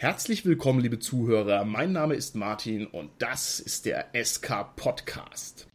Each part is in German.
Herzlich willkommen, liebe Zuhörer. Mein Name ist Martin und das ist der SK Podcast.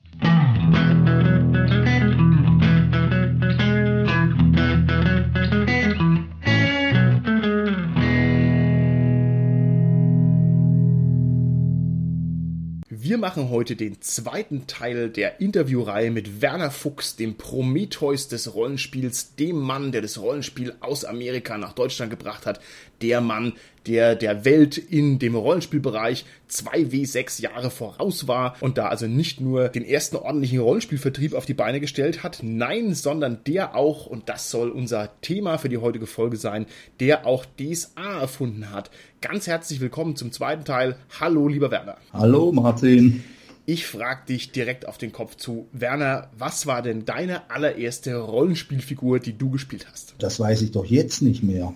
Wir machen heute den zweiten Teil der Interviewreihe mit Werner Fuchs, dem Prometheus des Rollenspiels, dem Mann, der das Rollenspiel aus Amerika nach Deutschland gebracht hat, der Mann, der der Welt in dem Rollenspielbereich 2W6 Jahre voraus war und da also nicht nur den ersten ordentlichen Rollenspielvertrieb auf die Beine gestellt hat, nein, sondern der auch, und das soll unser Thema für die heutige Folge sein, der auch DSA erfunden hat. Ganz herzlich willkommen zum zweiten Teil. Hallo, lieber Werner. Hallo, Martin. Ich frage dich direkt auf den Kopf zu. Werner, was war denn deine allererste Rollenspielfigur, die du gespielt hast? Das weiß ich doch jetzt nicht mehr.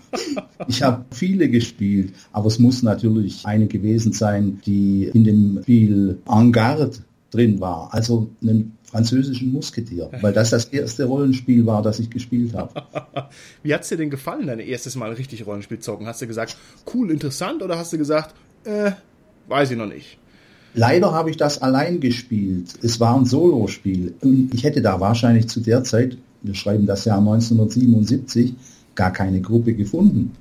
ich habe viele gespielt, aber es muss natürlich eine gewesen sein, die in dem Spiel Angard drin war. Also einen französischen Musketier, weil das das erste Rollenspiel war, das ich gespielt habe. Wie hat es dir denn gefallen, dein erstes Mal richtig Rollenspiel zocken? Hast du gesagt, cool, interessant oder hast du gesagt, äh, weiß ich noch nicht? Leider habe ich das allein gespielt. Es war ein Solospiel. Und ich hätte da wahrscheinlich zu der Zeit, wir schreiben das Jahr 1977, gar keine Gruppe gefunden.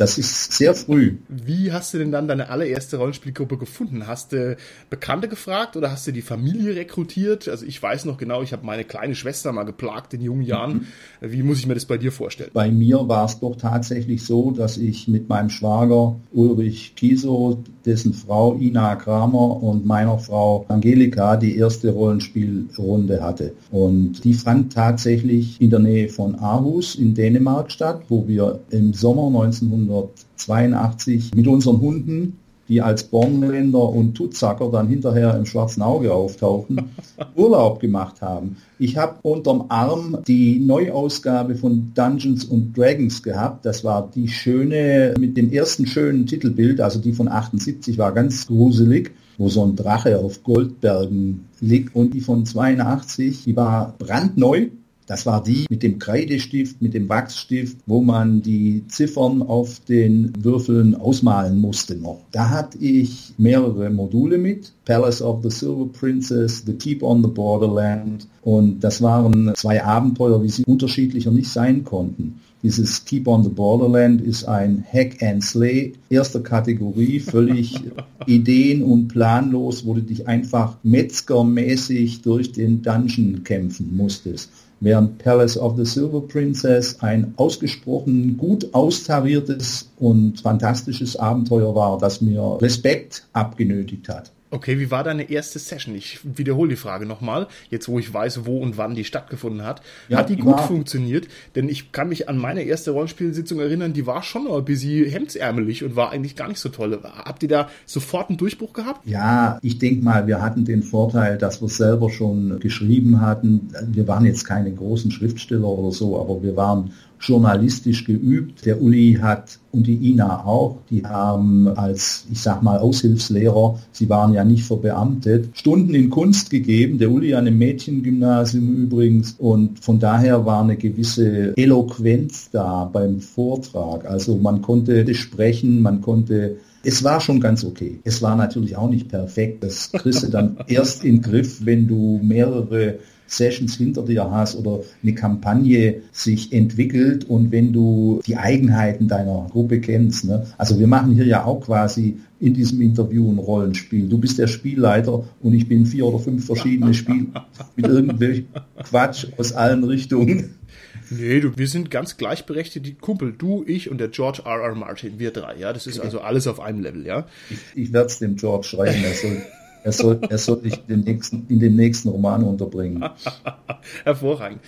Das ist sehr früh. Wie hast du denn dann deine allererste Rollenspielgruppe gefunden? Hast du Bekannte gefragt oder hast du die Familie rekrutiert? Also ich weiß noch genau, ich habe meine kleine Schwester mal geplagt in jungen Jahren. Mhm. Wie muss ich mir das bei dir vorstellen? Bei mir war es doch tatsächlich so, dass ich mit meinem Schwager Ulrich Kieso, dessen Frau Ina Kramer und meiner Frau Angelika die erste Rollenspielrunde hatte. Und die fand tatsächlich in der Nähe von Aarhus in Dänemark statt, wo wir im Sommer 1900 1982 mit unseren Hunden, die als Bornländer und Tutsacker dann hinterher im schwarzen Auge auftauchen, Urlaub gemacht haben. Ich habe unterm Arm die Neuausgabe von Dungeons und Dragons gehabt. Das war die schöne, mit dem ersten schönen Titelbild, also die von 78 war ganz gruselig wo so ein Drache auf Goldbergen liegt und die von 82, die war brandneu, das war die mit dem Kreidestift, mit dem Wachsstift, wo man die Ziffern auf den Würfeln ausmalen musste noch. Da hatte ich mehrere Module mit. Palace of the Silver Princess, The Keep on the Borderland. Und das waren zwei Abenteuer, wie sie unterschiedlicher nicht sein konnten. Dieses Keep on the Borderland ist ein Hack and Slay erster Kategorie, völlig ideen- und planlos, wo du dich einfach metzgermäßig durch den Dungeon kämpfen musstest während Palace of the Silver Princess ein ausgesprochen gut austariertes und fantastisches Abenteuer war, das mir Respekt abgenötigt hat. Okay, wie war deine erste Session? Ich wiederhole die Frage nochmal, jetzt wo ich weiß, wo und wann die stattgefunden hat. Ja, hat die, die gut war... funktioniert? Denn ich kann mich an meine erste Rollenspielsitzung erinnern, die war schon ein bisschen hemdsärmelig und war eigentlich gar nicht so toll. Habt ihr da sofort einen Durchbruch gehabt? Ja, ich denke mal, wir hatten den Vorteil, dass wir es selber schon geschrieben hatten. Wir waren jetzt keine großen Schriftsteller oder so, aber wir waren journalistisch geübt. Der Uli hat und die Ina auch, die haben als, ich sag mal, Aushilfslehrer, sie waren ja nicht verbeamtet, Stunden in Kunst gegeben. Der Uli an einem Mädchengymnasium übrigens. Und von daher war eine gewisse Eloquenz da beim Vortrag. Also man konnte sprechen, man konnte es war schon ganz okay. Es war natürlich auch nicht perfekt. Das kriegst du dann erst in den Griff, wenn du mehrere Sessions hinter dir hast oder eine Kampagne sich entwickelt und wenn du die Eigenheiten deiner Gruppe kennst. Ne? Also wir machen hier ja auch quasi in diesem Interview ein Rollenspiel. Du bist der Spielleiter und ich bin vier oder fünf verschiedene Spiele mit irgendwelchem Quatsch aus allen Richtungen. Nee, du, wir sind ganz gleichberechtigt, die Kumpel, du, ich und der George R. R. Martin, wir drei, ja. Das ist okay. also alles auf einem Level, ja. Ich, ich werde es dem George schreiben, er soll er soll, er soll dich in den nächsten, in den nächsten Roman unterbringen. Hervorragend.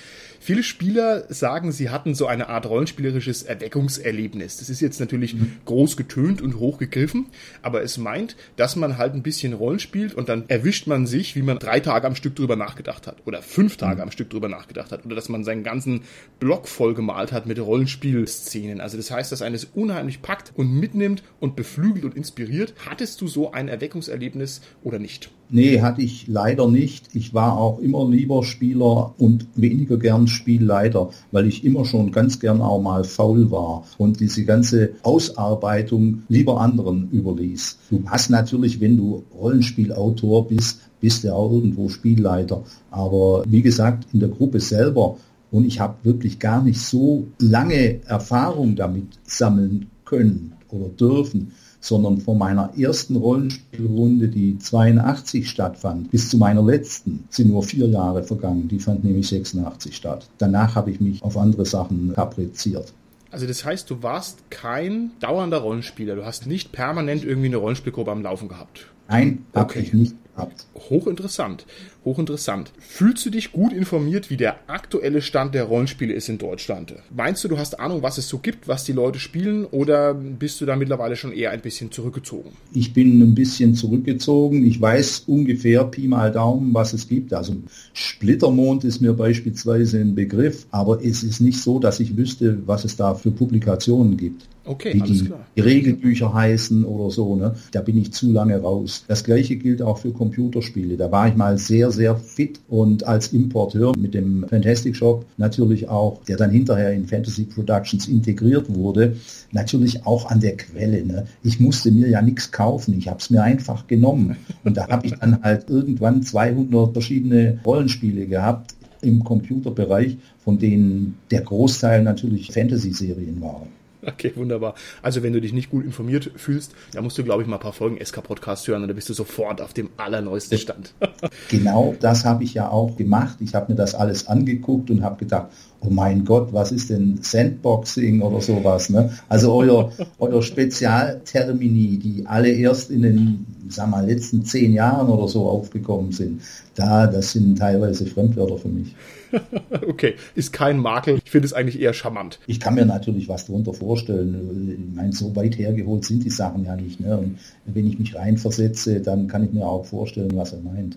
Viele Spieler sagen, sie hatten so eine Art rollenspielerisches Erweckungserlebnis. Das ist jetzt natürlich mhm. groß getönt und hochgegriffen, aber es meint, dass man halt ein bisschen Rollen spielt und dann erwischt man sich, wie man drei Tage am Stück drüber nachgedacht hat oder fünf Tage mhm. am Stück drüber nachgedacht hat oder dass man seinen ganzen Block voll gemalt hat mit Rollenspielszenen. Also das heißt, dass eines unheimlich packt und mitnimmt und beflügelt und inspiriert. Hattest du so ein Erweckungserlebnis oder nicht? Nee, hatte ich leider nicht. Ich war auch immer lieber Spieler und weniger gern Spielleiter, weil ich immer schon ganz gern auch mal faul war und diese ganze Ausarbeitung lieber anderen überließ. Du hast natürlich, wenn du Rollenspielautor bist, bist du auch irgendwo Spielleiter. Aber wie gesagt, in der Gruppe selber und ich habe wirklich gar nicht so lange Erfahrung damit sammeln können oder dürfen sondern von meiner ersten Rollenspielrunde, die 82 stattfand, bis zu meiner letzten sind nur vier Jahre vergangen. Die fand nämlich 86 statt. Danach habe ich mich auf andere Sachen kapriziert. Also das heißt, du warst kein dauernder Rollenspieler. Du hast nicht permanent irgendwie eine Rollenspielgruppe am Laufen gehabt. Nein, habe okay. ich nicht gehabt. Hochinteressant hochinteressant. Fühlst du dich gut informiert, wie der aktuelle Stand der Rollenspiele ist in Deutschland? Meinst du, du hast Ahnung, was es so gibt, was die Leute spielen, oder bist du da mittlerweile schon eher ein bisschen zurückgezogen? Ich bin ein bisschen zurückgezogen. Ich weiß ungefähr Pi mal Daumen, was es gibt. Also Splittermond ist mir beispielsweise ein Begriff, aber es ist nicht so, dass ich wüsste, was es da für Publikationen gibt. Okay, wie die, die, Regelbücher heißen oder so. Ne? Da bin ich zu lange raus. Das gleiche gilt auch für Computerspiele. Da war ich mal sehr, sehr fit und als Importeur mit dem Fantastic Shop natürlich auch, der dann hinterher in Fantasy Productions integriert wurde, natürlich auch an der Quelle. Ne? Ich musste mir ja nichts kaufen, ich habe es mir einfach genommen. Und da habe ich dann halt irgendwann 200 verschiedene Rollenspiele gehabt im Computerbereich, von denen der Großteil natürlich Fantasy-Serien waren. Okay, wunderbar. Also wenn du dich nicht gut informiert fühlst, dann musst du, glaube ich, mal ein paar Folgen SK-Podcast hören und dann bist du sofort auf dem allerneuesten Stand. genau, das habe ich ja auch gemacht. Ich habe mir das alles angeguckt und habe gedacht, oh mein Gott, was ist denn Sandboxing oder sowas? Ne? Also euer, euer Spezialtermini, die alle erst in den sag mal, letzten zehn Jahren oder so aufgekommen sind, da, das sind teilweise Fremdwörter für mich. okay, ist kein Makel. Ich finde es eigentlich eher charmant. Ich kann mir natürlich was darunter vorstellen. Ich meine, so weit hergeholt sind die Sachen ja nicht. Ne? Und wenn ich mich reinversetze, dann kann ich mir auch vorstellen, was er meint.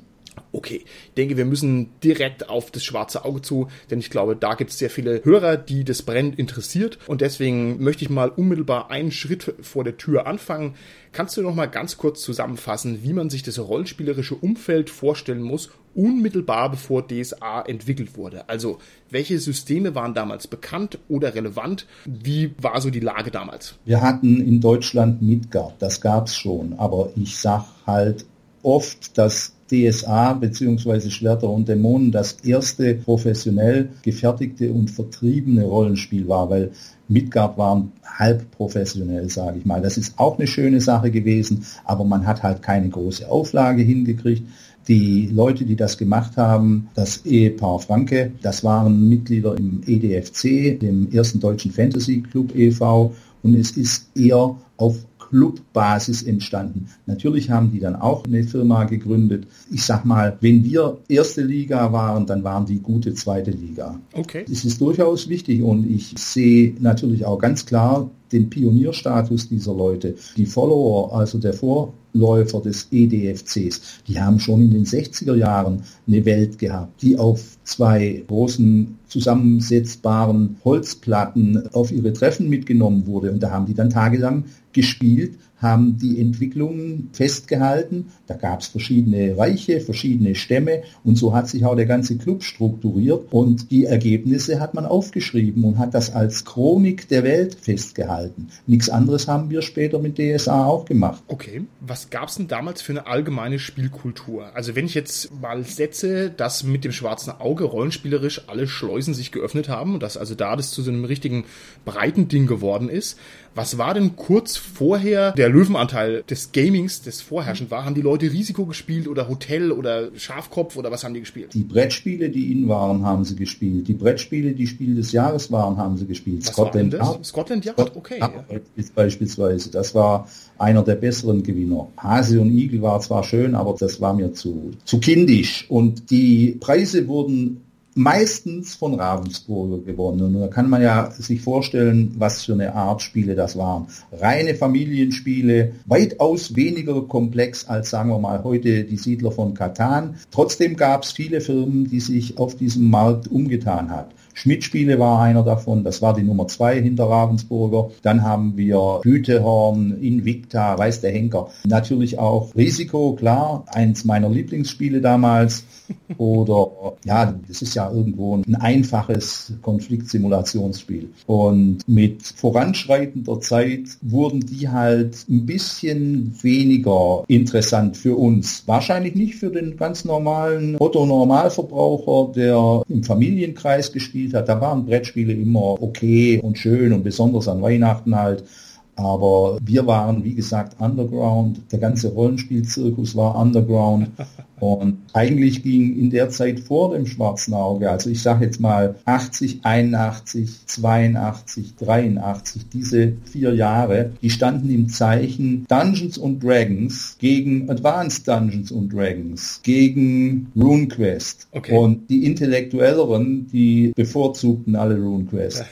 Okay, ich denke, wir müssen direkt auf das schwarze Auge zu, denn ich glaube, da gibt es sehr viele Hörer, die das brennend interessiert. Und deswegen möchte ich mal unmittelbar einen Schritt vor der Tür anfangen. Kannst du noch mal ganz kurz zusammenfassen, wie man sich das rollenspielerische Umfeld vorstellen muss, unmittelbar bevor DSA entwickelt wurde? Also, welche Systeme waren damals bekannt oder relevant? Wie war so die Lage damals? Wir hatten in Deutschland Midgard, das gab es schon, aber ich sag halt oft, dass DSA bzw. Schwerter und Dämonen das erste professionell gefertigte und vertriebene Rollenspiel war, weil Midgard war halb professionell, sage ich mal. Das ist auch eine schöne Sache gewesen, aber man hat halt keine große Auflage hingekriegt. Die Leute, die das gemacht haben, das Ehepaar Franke, das waren Mitglieder im EDFC, dem ersten deutschen Fantasy Club e.V. Und es ist eher auf Clubbasis entstanden. Natürlich haben die dann auch eine Firma gegründet. Ich sag mal, wenn wir erste Liga waren, dann waren die gute zweite Liga. Okay. Es ist durchaus wichtig und ich sehe natürlich auch ganz klar den Pionierstatus dieser Leute. Die Follower, also der Vorläufer des EDFCs, die haben schon in den 60er Jahren eine Welt gehabt, die auf zwei großen zusammensetzbaren Holzplatten auf ihre Treffen mitgenommen wurde. Und da haben die dann tagelang gespielt, haben die Entwicklungen festgehalten. Da gab es verschiedene Reiche, verschiedene Stämme und so hat sich auch der ganze Club strukturiert und die Ergebnisse hat man aufgeschrieben und hat das als Chronik der Welt festgehalten. Nichts anderes haben wir später mit DSA auch gemacht. Okay, was gab es denn damals für eine allgemeine Spielkultur? Also wenn ich jetzt mal setze, dass mit dem schwarzen Auge rollenspielerisch alle Schleusen sich geöffnet haben und dass also da das zu so einem richtigen breiten Ding geworden ist, was war denn kurz vorher der Löwenanteil des Gamings, das vorherrschend war? Haben die Leute Risiko gespielt oder Hotel oder Schafkopf oder was haben die gespielt? Die Brettspiele, die in waren, haben sie gespielt. Die Brettspiele, die Spiel des Jahres waren, haben sie gespielt. Was Scotland Yard. Scotland Yard, okay. Beispielsweise. Das war einer der besseren Gewinner. Hase und Igel war zwar schön, aber das war mir zu, zu kindisch. Und die Preise wurden meistens von Ravensburger gewonnen. Und da kann man ja sich vorstellen, was für eine Art Spiele das waren. Reine Familienspiele, weitaus weniger komplex als, sagen wir mal, heute die Siedler von Katan. Trotzdem gab es viele Firmen, die sich auf diesem Markt umgetan hat. Schmidt-Spiele war einer davon, das war die Nummer zwei hinter Ravensburger. Dann haben wir Hütehorn, Invicta, weiß der Henker. Natürlich auch Risiko, klar, eins meiner Lieblingsspiele damals. Oder ja, das ist ja irgendwo ein einfaches Konfliktsimulationsspiel. Und mit voranschreitender Zeit wurden die halt ein bisschen weniger interessant für uns. Wahrscheinlich nicht für den ganz normalen Otto-Normalverbraucher, der im Familienkreis gespielt hat. Da waren Brettspiele immer okay und schön und besonders an Weihnachten halt. Aber wir waren, wie gesagt, underground. Der ganze Rollenspielzirkus war underground. Und eigentlich ging in der Zeit vor dem Schwarzen Auge, also ich sage jetzt mal 80, 81, 82, 83, diese vier Jahre, die standen im Zeichen Dungeons und Dragons gegen Advanced Dungeons und Dragons, gegen RuneQuest. Okay. Und die Intellektuelleren, die bevorzugten alle RuneQuest.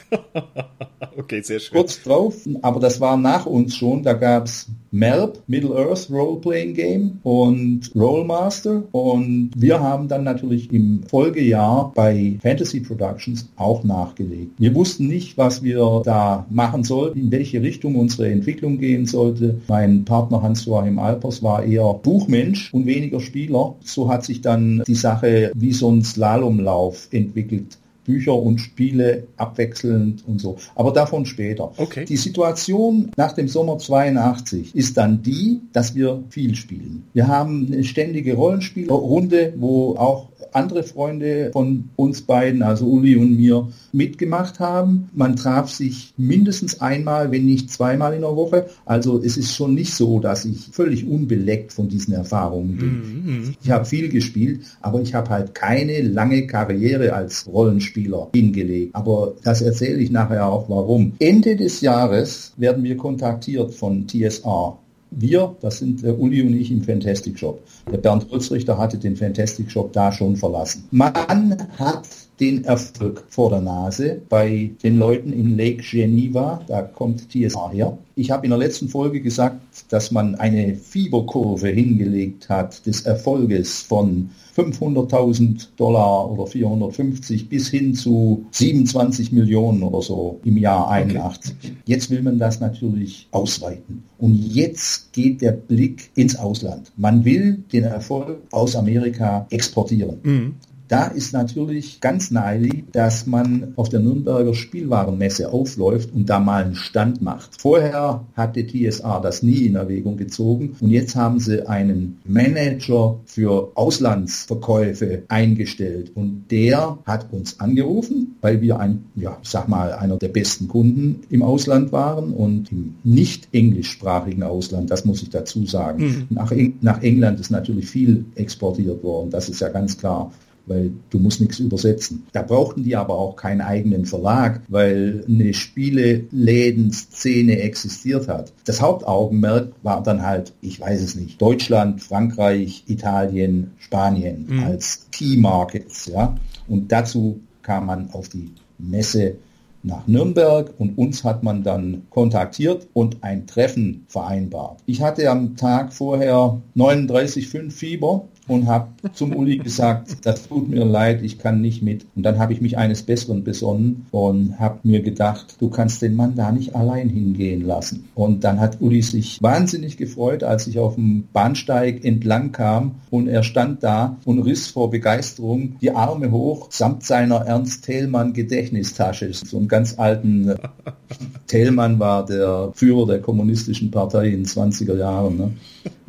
okay, sehr schön. Kurz drauf, aber das war nach uns schon, da gab es MERP, Middle Earth Role-Playing Game und Rollmaster. Und wir haben dann natürlich im Folgejahr bei Fantasy Productions auch nachgelegt. Wir wussten nicht, was wir da machen sollten, in welche Richtung unsere Entwicklung gehen sollte. Mein Partner Hans-Joachim Alpers war eher Buchmensch und weniger Spieler. So hat sich dann die Sache wie so ein Slalomlauf entwickelt. Bücher und Spiele abwechselnd und so. Aber davon später. Okay. Die Situation nach dem Sommer 82 ist dann die, dass wir viel spielen. Wir haben eine ständige Rollenspielrunde, wo auch andere Freunde von uns beiden, also Uli und mir, mitgemacht haben. Man traf sich mindestens einmal, wenn nicht zweimal in der Woche. Also es ist schon nicht so, dass ich völlig unbeleckt von diesen Erfahrungen bin. Mhm. Ich habe viel gespielt, aber ich habe halt keine lange Karriere als Rollenspieler hingelegt. Aber das erzähle ich nachher auch warum. Ende des Jahres werden wir kontaktiert von TSR wir, das sind äh, Uli und ich im Fantastic Shop. Der Bernd Holzrichter hatte den Fantastic Shop da schon verlassen. Man hat den Erfolg vor der Nase bei den Leuten in Lake Geneva, da kommt TSA her. Ich habe in der letzten Folge gesagt, dass man eine Fieberkurve hingelegt hat des Erfolges von 500.000 Dollar oder 450 bis hin zu 27 Millionen oder so im Jahr 81. Okay. Jetzt will man das natürlich ausweiten. Und jetzt geht der Blick ins Ausland. Man will den Erfolg aus Amerika exportieren. Mhm. Da ist natürlich ganz naheliegend, dass man auf der Nürnberger Spielwarenmesse aufläuft und da mal einen Stand macht. Vorher hatte TSA das nie in Erwägung gezogen und jetzt haben sie einen Manager für Auslandsverkäufe eingestellt und der hat uns angerufen, weil wir ein, ja, sag mal, einer der besten Kunden im Ausland waren und im nicht englischsprachigen Ausland, das muss ich dazu sagen. Mhm. Nach, nach England ist natürlich viel exportiert worden, das ist ja ganz klar weil du musst nichts übersetzen. Da brauchten die aber auch keinen eigenen Verlag, weil eine Spieleläden-Szene existiert hat. Das Hauptaugenmerk war dann halt, ich weiß es nicht, Deutschland, Frankreich, Italien, Spanien mhm. als Key Markets, ja. Und dazu kam man auf die Messe nach Nürnberg und uns hat man dann kontaktiert und ein Treffen vereinbart. Ich hatte am Tag vorher 39,5 Fieber und habe zum Uli gesagt, das tut mir leid, ich kann nicht mit. Und dann habe ich mich eines Besseren besonnen und habe mir gedacht, du kannst den Mann da nicht allein hingehen lassen. Und dann hat Uli sich wahnsinnig gefreut, als ich auf dem Bahnsteig entlang kam und er stand da und riss vor Begeisterung die Arme hoch samt seiner Ernst Thälmann Gedächtnistasche. So einen ganz alten Thälmann war der Führer der kommunistischen Partei in 20er Jahren. Ne?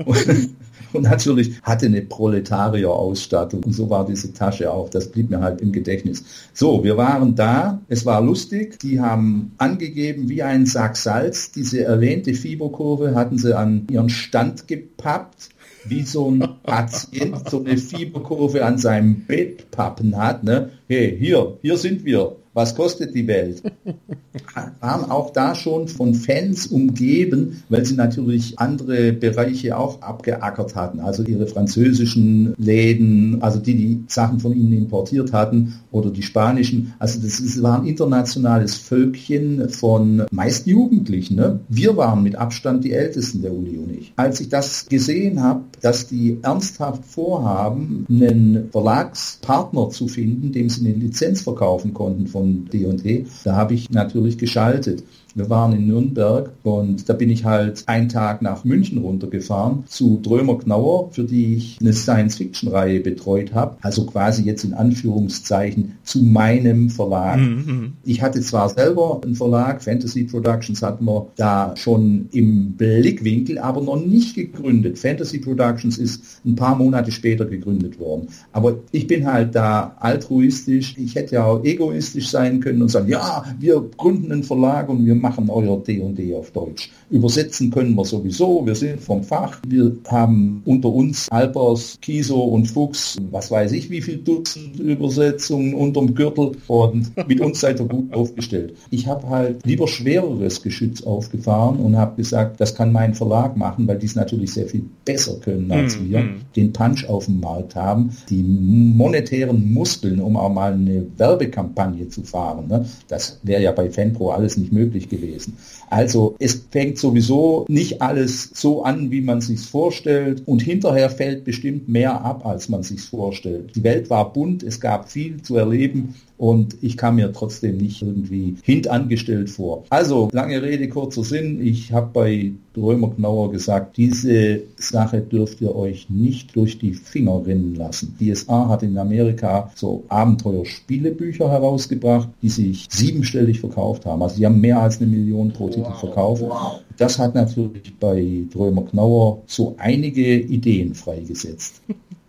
Und natürlich hatte eine Proletarier-Ausstattung. Und so war diese Tasche auch. Das blieb mir halt im Gedächtnis. So, wir waren da. Es war lustig. Die haben angegeben wie ein Sack Salz. Diese erwähnte Fieberkurve hatten sie an ihren Stand gepappt wie so ein Patient so eine Fieberkurve an seinem Bett pappen hat. Ne? Hey, hier, hier sind wir was kostet die Welt? Waren auch da schon von Fans umgeben, weil sie natürlich andere Bereiche auch abgeackert hatten. Also ihre französischen Läden, also die die Sachen von ihnen importiert hatten oder die spanischen. Also das ist, war ein internationales Völkchen von meist Jugendlichen. Ne? Wir waren mit Abstand die Ältesten, der Uli und ich. Als ich das gesehen habe, dass die ernsthaft vorhaben, einen Verlagspartner zu finden, dem sie eine Lizenz verkaufen konnten von D&D. Da habe ich natürlich geschaltet. Wir waren in Nürnberg und da bin ich halt einen Tag nach München runtergefahren zu Drömer Knauer, für die ich eine Science-Fiction-Reihe betreut habe. Also quasi jetzt in Anführungszeichen zu meinem Verlag. Mhm. Ich hatte zwar selber einen Verlag, Fantasy Productions hatten wir da schon im Blickwinkel, aber noch nicht gegründet. Fantasy Productions ist ein paar Monate später gegründet worden. Aber ich bin halt da altruistisch. Ich hätte ja auch egoistisch sein können und sagen, ja, wir gründen einen Verlag und wir machen euer D&D auf Deutsch. Übersetzen können wir sowieso, wir sind vom Fach. Wir haben unter uns Alpers, Kiso und Fuchs, was weiß ich, wie viel Dutzend Übersetzungen unterm Gürtel und mit uns seid ihr gut aufgestellt. Ich habe halt lieber schwereres Geschütz aufgefahren und habe gesagt, das kann mein Verlag machen, weil die es natürlich sehr viel besser können als mm, wir, mm. den Punch auf dem Markt haben, die monetären Muskeln, um auch mal eine Werbekampagne zu fahren. Ne? Das wäre ja bei Fanpro alles nicht möglich gewesen. Also es fängt sowieso nicht alles so an, wie man sich vorstellt und hinterher fällt bestimmt mehr ab, als man sich vorstellt. Die Welt war bunt, es gab viel zu erleben und ich kam mir trotzdem nicht irgendwie hintangestellt vor. Also, lange Rede, kurzer Sinn. Ich habe bei Römer Knauer gesagt, diese Sache dürft ihr euch nicht durch die Finger rinnen lassen. DSA hat in Amerika so Abenteuerspielebücher herausgebracht, die sich siebenstellig verkauft haben. Also die haben mehr als eine Million pro Titel wow, verkauft. Wow. Das hat natürlich bei Römer Knauer so einige Ideen freigesetzt.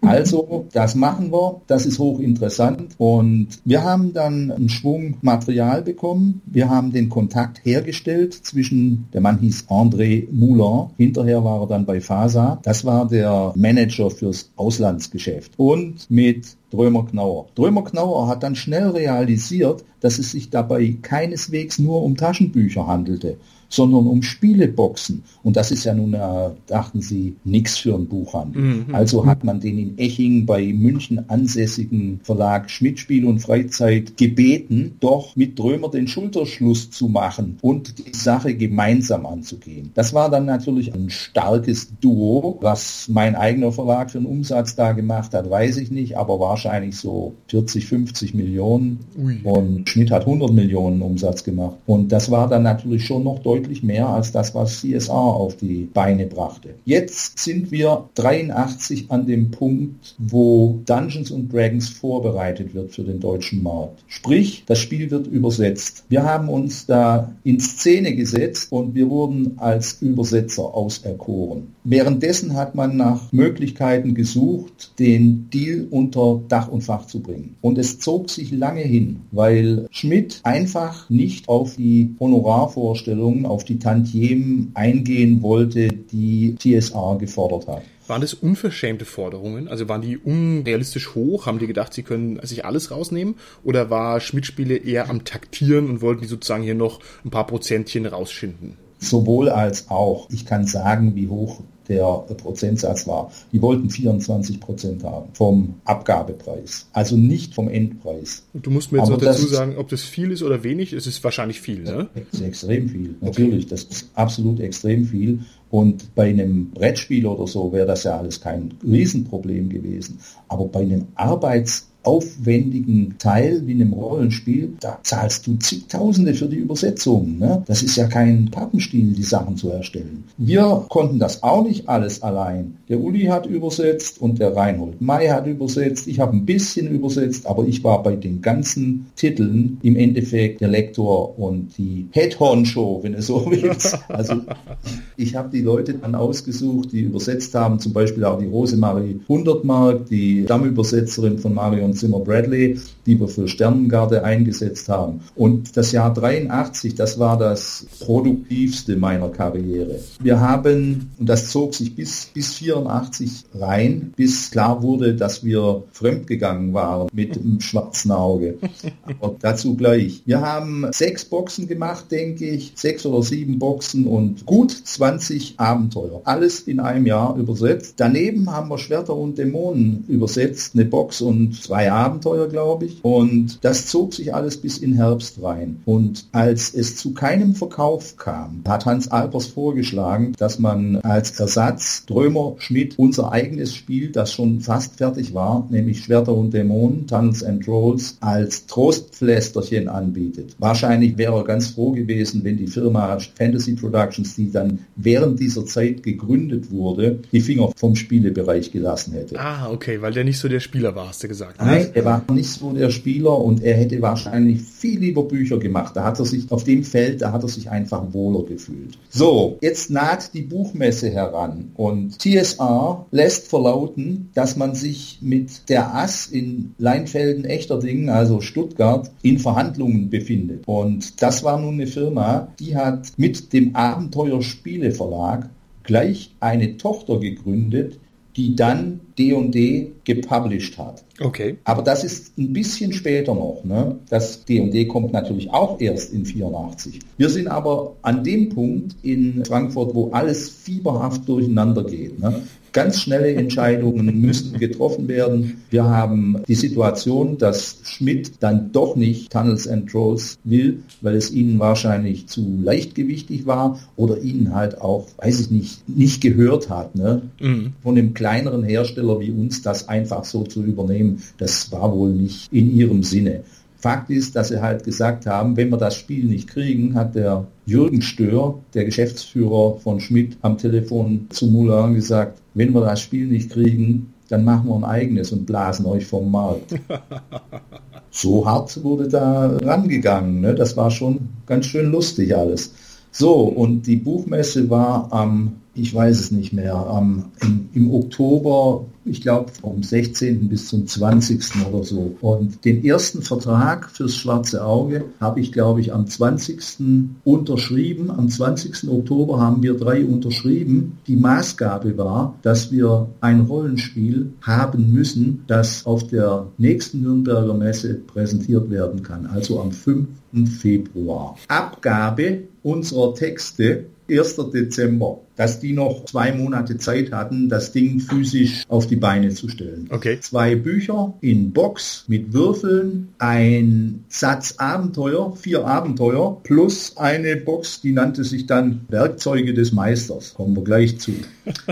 Also, das machen wir. Das ist hochinteressant. Und wir haben dann einen Schwung Material bekommen. Wir haben den Kontakt hergestellt zwischen, der Mann hieß André Moulin. Hinterher war er dann bei FASA. Das war der Manager fürs Auslandsgeschäft. Und mit Drömer Knauer. Drömer Knauer hat dann schnell realisiert, dass es sich dabei keineswegs nur um Taschenbücher handelte, sondern um Spieleboxen. Und das ist ja nun, äh, dachten sie, nichts für ein Buchhandel. Mhm. Also hat man den in Eching bei München ansässigen Verlag Schmidt Spiel und Freizeit gebeten, doch mit Drömer den Schulterschluss zu machen und die Sache gemeinsam anzugehen. Das war dann natürlich ein starkes Duo. Was mein eigener Verlag für einen Umsatz da gemacht hat, weiß ich nicht, aber wahrscheinlich so 40, 50 Millionen. Ui. Und Schmidt hat 100 Millionen Umsatz gemacht. Und das war dann natürlich schon noch deutlich deutlich mehr als das, was CSR auf die Beine brachte. Jetzt sind wir 83 an dem Punkt, wo Dungeons and Dragons vorbereitet wird für den deutschen Markt. Sprich, das Spiel wird übersetzt. Wir haben uns da in Szene gesetzt und wir wurden als Übersetzer auserkoren. Währenddessen hat man nach Möglichkeiten gesucht, den Deal unter Dach und Fach zu bringen. Und es zog sich lange hin, weil Schmidt einfach nicht auf die Honorarvorstellungen, auf die Tantiemen eingehen wollte, die TSA gefordert hat. Waren das unverschämte Forderungen? Also waren die unrealistisch hoch? Haben die gedacht, sie können sich alles rausnehmen? Oder war Schmidt-Spiele eher am Taktieren und wollten die sozusagen hier noch ein paar Prozentchen rausschinden? Sowohl als auch. Ich kann sagen, wie hoch der Prozentsatz war. Die wollten 24 Prozent haben vom Abgabepreis, also nicht vom Endpreis. Und du musst mir jetzt Aber noch dazu sagen, ob das viel ist oder wenig. Es ist wahrscheinlich viel, ne? Das ist extrem viel, natürlich. Das ist absolut extrem viel. Und bei einem Brettspiel oder so wäre das ja alles kein Riesenproblem gewesen. Aber bei einem Arbeits aufwendigen Teil wie in einem Rollenspiel, da zahlst du zigtausende für die Übersetzung. Ne? Das ist ja kein Pappenstiel, die Sachen zu erstellen. Wir konnten das auch nicht alles allein. Der Uli hat übersetzt und der Reinhold May hat übersetzt. Ich habe ein bisschen übersetzt, aber ich war bei den ganzen Titeln im Endeffekt der Lektor und die Head-Honcho, wenn du so willst. Also ich habe die Leute dann ausgesucht, die übersetzt haben, zum Beispiel auch die Rosemarie Hundertmark, die Stammübersetzerin von Marion Zimmer Bradley, die wir für Sternengarde eingesetzt haben. Und das Jahr 83, das war das produktivste meiner Karriere. Wir haben, und das zog sich bis, bis 84 rein, bis klar wurde, dass wir fremdgegangen waren mit dem schwarzen Auge. Aber dazu gleich. Wir haben sechs Boxen gemacht, denke ich, sechs oder sieben Boxen und gut 20 Abenteuer. Alles in einem Jahr übersetzt. Daneben haben wir Schwerter und Dämonen übersetzt, eine Box und zwei Abenteuer, glaube ich. Und das zog sich alles bis in Herbst rein. Und als es zu keinem Verkauf kam, hat Hans Alpers vorgeschlagen, dass man als Ersatz Drömer Schmidt unser eigenes Spiel, das schon fast fertig war, nämlich Schwerter und Dämonen, Tunnels and Trolls, als Trostpflästerchen anbietet. Wahrscheinlich wäre er ganz froh gewesen, wenn die Firma Fantasy Productions, die dann während dieser Zeit gegründet wurde, die Finger vom Spielebereich gelassen hätte. Ah, okay, weil der nicht so der Spieler war, hast du gesagt. Ne? Nein, er war nicht so der Spieler und er hätte wahrscheinlich viel lieber Bücher gemacht. Da hat er sich auf dem Feld, da hat er sich einfach wohler gefühlt. So, jetzt naht die Buchmesse heran und TSR lässt verlauten, dass man sich mit der Ass in Leinfelden Echterdingen, also Stuttgart, in Verhandlungen befindet. Und das war nun eine Firma, die hat mit dem Abenteuer Spiele Verlag gleich eine Tochter gegründet, die dann D&D gepublished hat. Okay. Aber das ist ein bisschen später noch. Ne? Das D&D kommt natürlich auch erst in 84. Wir sind aber an dem Punkt in Frankfurt, wo alles fieberhaft durcheinander geht. Ne? Ganz schnelle Entscheidungen müssen getroffen werden. Wir haben die Situation, dass Schmidt dann doch nicht Tunnels and Trolls will, weil es ihnen wahrscheinlich zu leichtgewichtig war oder ihnen halt auch, weiß ich nicht, nicht gehört hat. Ne? Mhm. Von einem kleineren Hersteller wie uns das einfach so zu übernehmen, das war wohl nicht in ihrem Sinne. Fakt ist, dass sie halt gesagt haben, wenn wir das Spiel nicht kriegen, hat der Jürgen Stör, der Geschäftsführer von Schmidt, am Telefon zu Mulan gesagt, wenn wir das Spiel nicht kriegen, dann machen wir ein eigenes und blasen euch vom Markt. so hart wurde da rangegangen. Ne? Das war schon ganz schön lustig alles. So, und die Buchmesse war am, ich weiß es nicht mehr, am, im, im Oktober ich glaube vom 16. bis zum 20. oder so. Und den ersten Vertrag fürs Schwarze Auge habe ich, glaube ich, am 20. unterschrieben. Am 20. Oktober haben wir drei unterschrieben. Die Maßgabe war, dass wir ein Rollenspiel haben müssen, das auf der nächsten Nürnberger Messe präsentiert werden kann, also am 5. Februar. Abgabe unserer Texte 1. Dezember, dass die noch zwei Monate Zeit hatten, das Ding physisch auf die Beine zu stellen. Okay. Zwei Bücher in Box mit Würfeln, ein Satz Abenteuer, vier Abenteuer, plus eine Box, die nannte sich dann Werkzeuge des Meisters. Kommen wir gleich zu.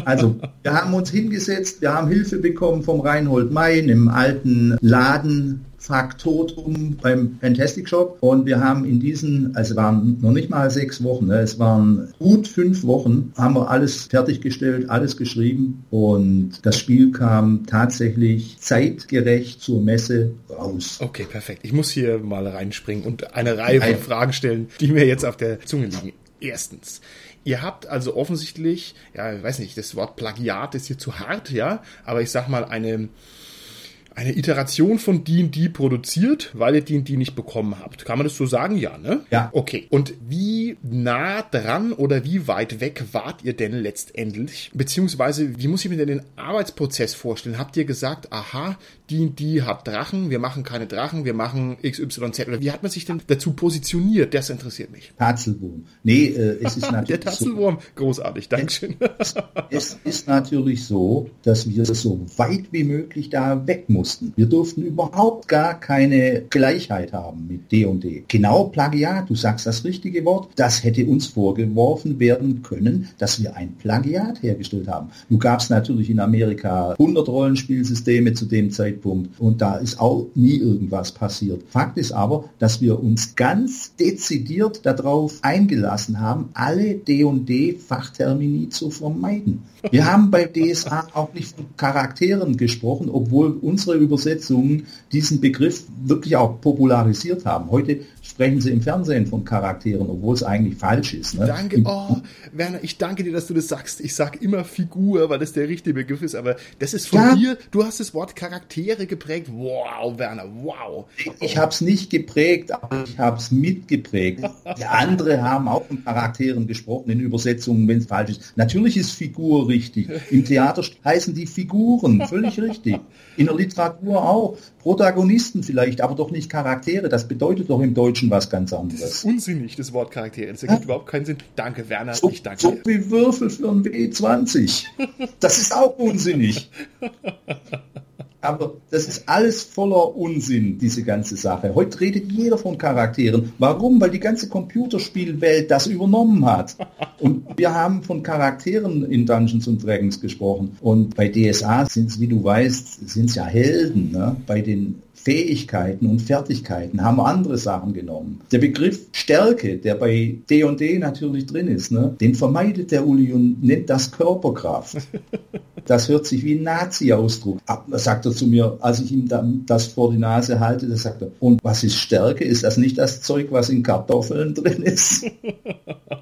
Also, wir haben uns hingesetzt, wir haben Hilfe bekommen vom Reinhold May, einem alten Laden Faktotum beim Fantastic Shop und wir haben in diesen, also waren noch nicht mal sechs Wochen, ne, es waren gut fünf Wochen, haben wir alles fertiggestellt, alles geschrieben und das Spiel kam tatsächlich zeitgerecht zur Messe raus. Okay, perfekt. Ich muss hier mal reinspringen und eine Reihe von Fragen stellen, die mir jetzt auf der Zunge liegen. Erstens, Ihr habt also offensichtlich, ja, ich weiß nicht, das Wort Plagiat ist hier zu hart, ja, aber ich sag mal eine eine Iteration von D&D produziert, weil ihr D&D nicht bekommen habt. Kann man das so sagen? Ja, ne? Ja. Okay. Und wie nah dran oder wie weit weg wart ihr denn letztendlich? Beziehungsweise, wie muss ich mir denn den Arbeitsprozess vorstellen? Habt ihr gesagt, aha, D&D hat Drachen, wir machen keine Drachen, wir machen XYZ. Wie hat man sich denn dazu positioniert? Das interessiert mich. Tatzelwurm. Nee, äh, es ist natürlich Der Tatzelwurm, so, großartig, Dankeschön. Es, es ist natürlich so, dass wir so weit wie möglich da weg mussten. Wir durften überhaupt gar keine Gleichheit haben mit D&D. Genau Plagiat, du sagst das richtige Wort, das hätte uns vorgeworfen werden können, dass wir ein Plagiat hergestellt haben. Du gab es natürlich in Amerika 100 Rollenspielsysteme zu dem Zeitpunkt Zeitpunkt. Und da ist auch nie irgendwas passiert. Fakt ist aber, dass wir uns ganz dezidiert darauf eingelassen haben, alle D&D-Fachtermini zu vermeiden. Wir haben bei DSA auch nicht von Charakteren gesprochen, obwohl unsere Übersetzungen diesen Begriff wirklich auch popularisiert haben. Heute sprechen sie im Fernsehen von Charakteren, obwohl es eigentlich falsch ist. Ne? Danke, oh, Werner, ich danke dir, dass du das sagst. Ich sage immer Figur, weil das der richtige Begriff ist, aber das ist von ja. dir, du hast das Wort Charaktere geprägt. Wow, Werner, wow. Ich habe es nicht geprägt, aber ich habe es mitgeprägt. Die andere haben auch von Charakteren gesprochen in Übersetzungen, wenn es falsch ist. Natürlich ist Figur richtig. Im Theater heißen die Figuren, völlig richtig. In der Literatur auch. Protagonisten vielleicht, aber doch nicht Charaktere. Das bedeutet doch im Deutschen was ganz anderes. Das ist unsinnig, das Wort Charaktere. Das ergibt ja. überhaupt keinen Sinn. Danke, Werner. So, ich danke so wie Würfel für ein W20. Das ist auch unsinnig. Aber das ist alles voller Unsinn, diese ganze Sache. Heute redet jeder von Charakteren. Warum? Weil die ganze Computerspielwelt das übernommen hat. Und wir haben von Charakteren in Dungeons and Dragons gesprochen. Und bei DSA sind es, wie du weißt, sind es ja Helden. Ne? Bei den Fähigkeiten und Fertigkeiten, haben andere Sachen genommen. Der Begriff Stärke, der bei D&D natürlich drin ist, ne, den vermeidet der Uli und nennt das Körperkraft. Das hört sich wie ein Nazi-Ausdruck. Da sagt er zu mir, als ich ihm das vor die Nase halte, da sagt er, und was ist Stärke? Ist das nicht das Zeug, was in Kartoffeln drin ist?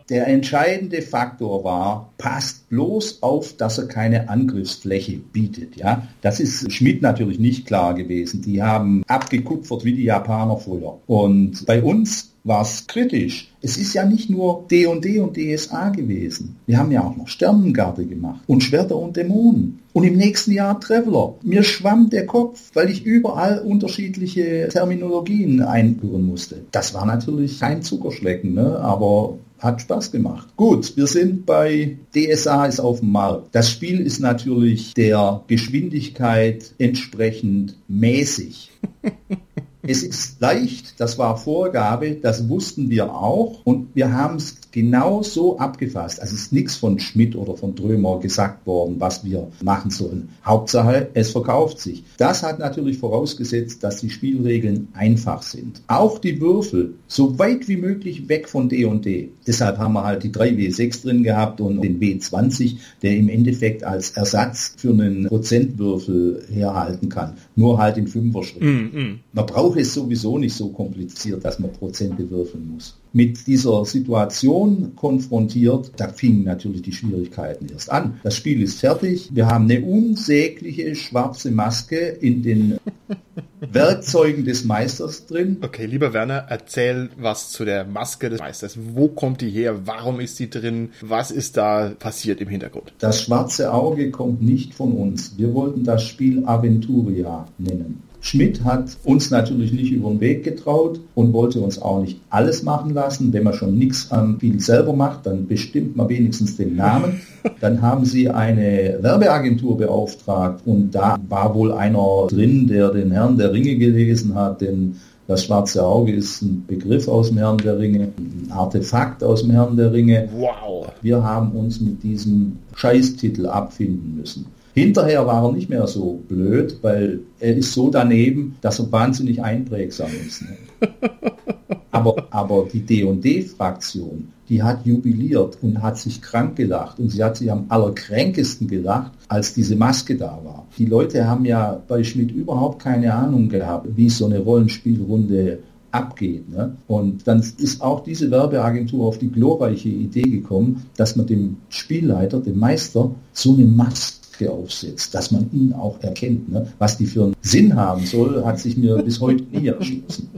Der entscheidende Faktor war, passt bloß auf, dass er keine Angriffsfläche bietet. Ja, das ist Schmidt natürlich nicht klar gewesen. Die haben abgekupfert wie die Japaner früher. Und bei uns war es kritisch. Es ist ja nicht nur D&D und DSA gewesen. Wir haben ja auch noch Sternengarde gemacht und Schwerter und Dämonen. Und im nächsten Jahr Traveler. Mir schwamm der Kopf, weil ich überall unterschiedliche Terminologien einführen musste. Das war natürlich kein Zuckerschlecken, ne? aber hat Spaß gemacht. Gut, wir sind bei DSA ist auf dem Markt. Das Spiel ist natürlich der Geschwindigkeit entsprechend mäßig. Es ist leicht, das war Vorgabe, das wussten wir auch und wir haben es genau so abgefasst. Also es ist nichts von Schmidt oder von Drömer gesagt worden, was wir machen sollen. Hauptsache, es verkauft sich. Das hat natürlich vorausgesetzt, dass die Spielregeln einfach sind. Auch die Würfel so weit wie möglich weg von D&D. Deshalb haben wir halt die 3W6 drin gehabt und den W20, der im Endeffekt als Ersatz für einen Prozentwürfel herhalten kann. Nur halt im Fünfer-Schritt. Mm, mm. Man braucht es sowieso nicht so kompliziert, dass man Prozente würfeln muss mit dieser Situation konfrontiert, da fingen natürlich die Schwierigkeiten erst an. Das Spiel ist fertig. Wir haben eine unsägliche schwarze Maske in den Werkzeugen des Meisters drin. Okay, lieber Werner, erzähl was zu der Maske des Meisters. Wo kommt die her? Warum ist sie drin? Was ist da passiert im Hintergrund? Das schwarze Auge kommt nicht von uns. Wir wollten das Spiel Aventuria nennen. Schmidt hat uns natürlich nicht über den Weg getraut und wollte uns auch nicht alles machen lassen. Wenn man schon nichts am Spiel selber macht, dann bestimmt man wenigstens den Namen. Dann haben sie eine Werbeagentur beauftragt und da war wohl einer drin, der den Herrn der Ringe gelesen hat, denn das schwarze Auge ist ein Begriff aus dem Herrn der Ringe, ein Artefakt aus dem Herrn der Ringe. Wow. Wir haben uns mit diesem Scheißtitel abfinden müssen. Hinterher war er nicht mehr so blöd, weil er ist so daneben, dass er wahnsinnig einprägsam ist. Ne? aber, aber die D&D-Fraktion, die hat jubiliert und hat sich krank gelacht und sie hat sich am allerkränkesten gelacht, als diese Maske da war. Die Leute haben ja bei Schmidt überhaupt keine Ahnung gehabt, wie so eine Rollenspielrunde abgeht. Ne? Und dann ist auch diese Werbeagentur auf die glorreiche Idee gekommen, dass man dem Spielleiter, dem Meister, so eine Maske Maske aufsetzt, dass man ihn auch erkennt. Ne? Was die für einen Sinn haben soll, hat sich mir bis heute nie erschlossen.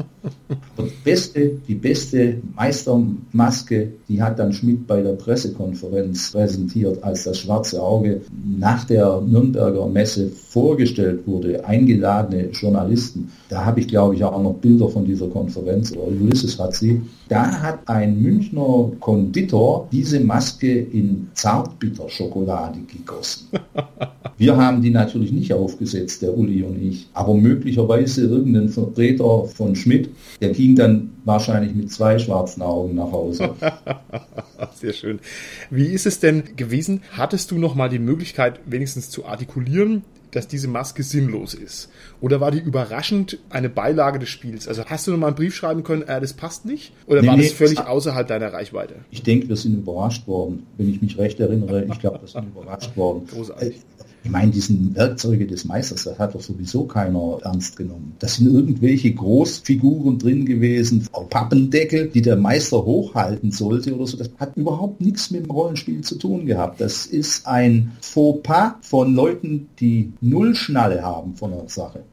die beste, die beste Meistermaske, die hat dann Schmidt bei der Pressekonferenz präsentiert, als das schwarze Auge nach der Nürnberger Messe vorgestellt wurde, eingeladene Journalisten. Da habe ich, glaube ich, auch noch Bilder von dieser Konferenz, oder Ulysses hat sie. Da hat ein Münchner Konditor diese Maske in Zartbitterschokolade gegossen. Wir haben die natürlich nicht aufgesetzt, der Uli und ich. Aber möglicherweise irgendein Vertreter von Schmidt, der ging dann wahrscheinlich mit zwei schwarzen Augen nach Hause. Sehr schön. Wie ist es denn gewesen? Hattest du noch mal die Möglichkeit, wenigstens zu artikulieren, dass diese Maske sinnlos ist? Oder war die überraschend eine Beilage des Spiels? Also hast du noch mal einen Brief schreiben können, äh, das passt nicht? Oder nee, war das völlig außerhalb deiner Reichweite? Ich denke, wir sind überrascht worden, wenn ich mich recht erinnere. Ich glaube, wir sind überrascht worden. Großartig. Ich meine, diesen Werkzeuge des Meisters, das hat doch sowieso keiner ernst genommen. Das sind irgendwelche Großfiguren drin gewesen, Pappendeckel, die der Meister hochhalten sollte oder so. Das hat überhaupt nichts mit dem Rollenspiel zu tun gehabt. Das ist ein Fauxpas von Leuten, die null Schnalle haben von der Sache.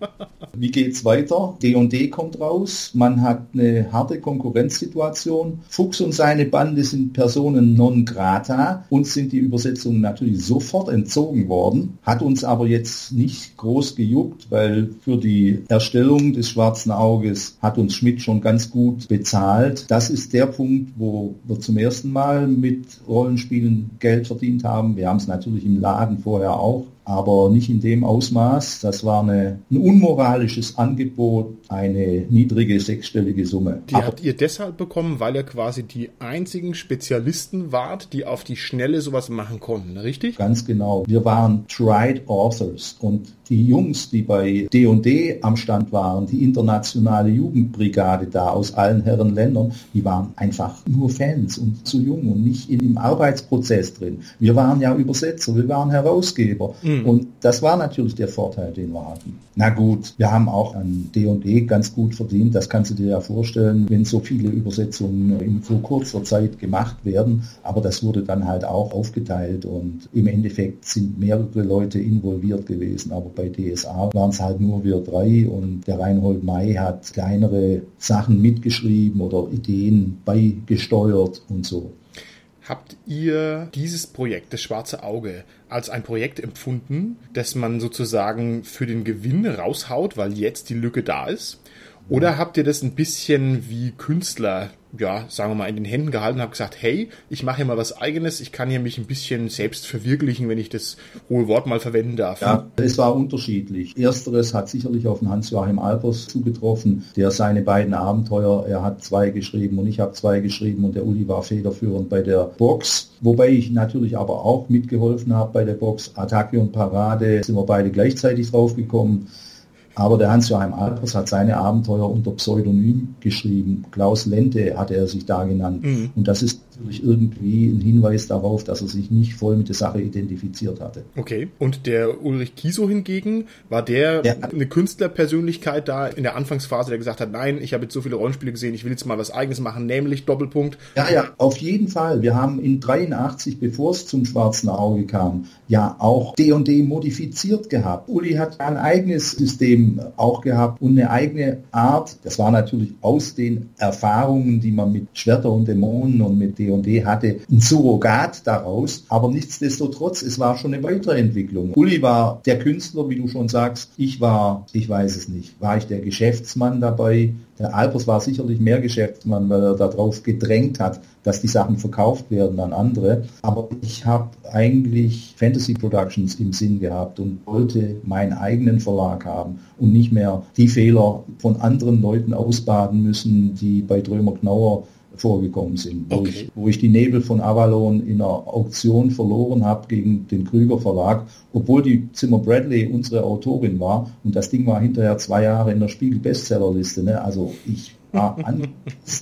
Wie geht's weiter? D&D kommt raus. Man hat eine harte Konkurrenzsituation. Fuchs und seine Bande sind Personen non grata. und sind die Übersetzungen natürlich sofort entzogen worden hat uns aber jetzt nicht groß gejuckt, weil für die Erstellung des schwarzen Auges hat uns Schmidt schon ganz gut bezahlt. Das ist der Punkt, wo wir zum ersten Mal mit Rollenspielen Geld verdient haben. Wir haben es natürlich im Laden vorher auch, aber nicht in dem Ausmaß. Das war eine, ein unmoralisches Angebot, eine niedrige sechsstellige Summe. Die Aber habt ihr deshalb bekommen, weil ihr quasi die einzigen Spezialisten wart, die auf die Schnelle sowas machen konnten, richtig? Ganz genau. Wir waren Tried Authors und die Jungs, die bei D&D am Stand waren, die internationale Jugendbrigade da aus allen Herren Ländern, die waren einfach nur Fans und zu jung und nicht in dem Arbeitsprozess drin. Wir waren ja Übersetzer, wir waren Herausgeber mhm. und das war natürlich der Vorteil, den wir hatten. Na gut, wir haben auch an D&D ganz gut verdient, das kannst du dir ja vorstellen, wenn so viele Übersetzungen in so kurzer Zeit gemacht werden, aber das wurde dann halt auch aufgeteilt und im Endeffekt sind mehrere Leute involviert gewesen, aber bei DSA waren es halt nur wir drei und der Reinhold May hat kleinere Sachen mitgeschrieben oder Ideen beigesteuert und so. Habt ihr dieses Projekt, das Schwarze Auge, als ein Projekt empfunden, das man sozusagen für den Gewinn raushaut, weil jetzt die Lücke da ist? Oder habt ihr das ein bisschen wie Künstler ja, sagen wir mal, in den Händen gehalten und habe gesagt, hey, ich mache hier mal was eigenes, ich kann hier mich ein bisschen selbst verwirklichen, wenn ich das hohe Wort mal verwenden darf. Ja, es war unterschiedlich. Ersteres hat sicherlich auf den Hans-Joachim Albers zugetroffen, der seine beiden Abenteuer, er hat zwei geschrieben und ich habe zwei geschrieben und der Uli war federführend bei der Box. Wobei ich natürlich aber auch mitgeholfen habe bei der Box. Attacke und Parade sind wir beide gleichzeitig draufgekommen. Aber der Hans-Joachim Albers hat seine Abenteuer unter Pseudonym geschrieben. Klaus Lente hatte er sich da genannt. Mhm. Und das ist natürlich irgendwie ein Hinweis darauf, dass er sich nicht voll mit der Sache identifiziert hatte. Okay. Und der Ulrich Kiso hingegen, war der, der eine Künstlerpersönlichkeit da in der Anfangsphase, der gesagt hat, nein, ich habe jetzt so viele Rollenspiele gesehen, ich will jetzt mal was eigenes machen, nämlich Doppelpunkt. Ja, ja, auf jeden Fall. Wir haben in 83, bevor es zum Schwarzen Auge kam, ja auch D&D modifiziert gehabt. Uli hat ein eigenes System auch gehabt und eine eigene Art. Das war natürlich aus den Erfahrungen, die man mit Schwerter und Dämonen und mit D D&D hatte ein Surrogat daraus, aber nichtsdestotrotz, es war schon eine Weiterentwicklung. Uli war der Künstler, wie du schon sagst, ich war, ich weiß es nicht, war ich der Geschäftsmann dabei, der Albers war sicherlich mehr Geschäftsmann, weil er darauf gedrängt hat, dass die Sachen verkauft werden an andere. Aber ich habe eigentlich Fantasy Productions im Sinn gehabt und wollte meinen eigenen Verlag haben und nicht mehr die Fehler von anderen Leuten ausbaden müssen, die bei Drömer Knauer vorgekommen sind, wo, okay. ich, wo ich die Nebel von Avalon in einer Auktion verloren habe gegen den Krüger Verlag, obwohl die Zimmer Bradley unsere Autorin war und das Ding war hinterher zwei Jahre in der Spiegel Bestsellerliste. Ne? Also ich war an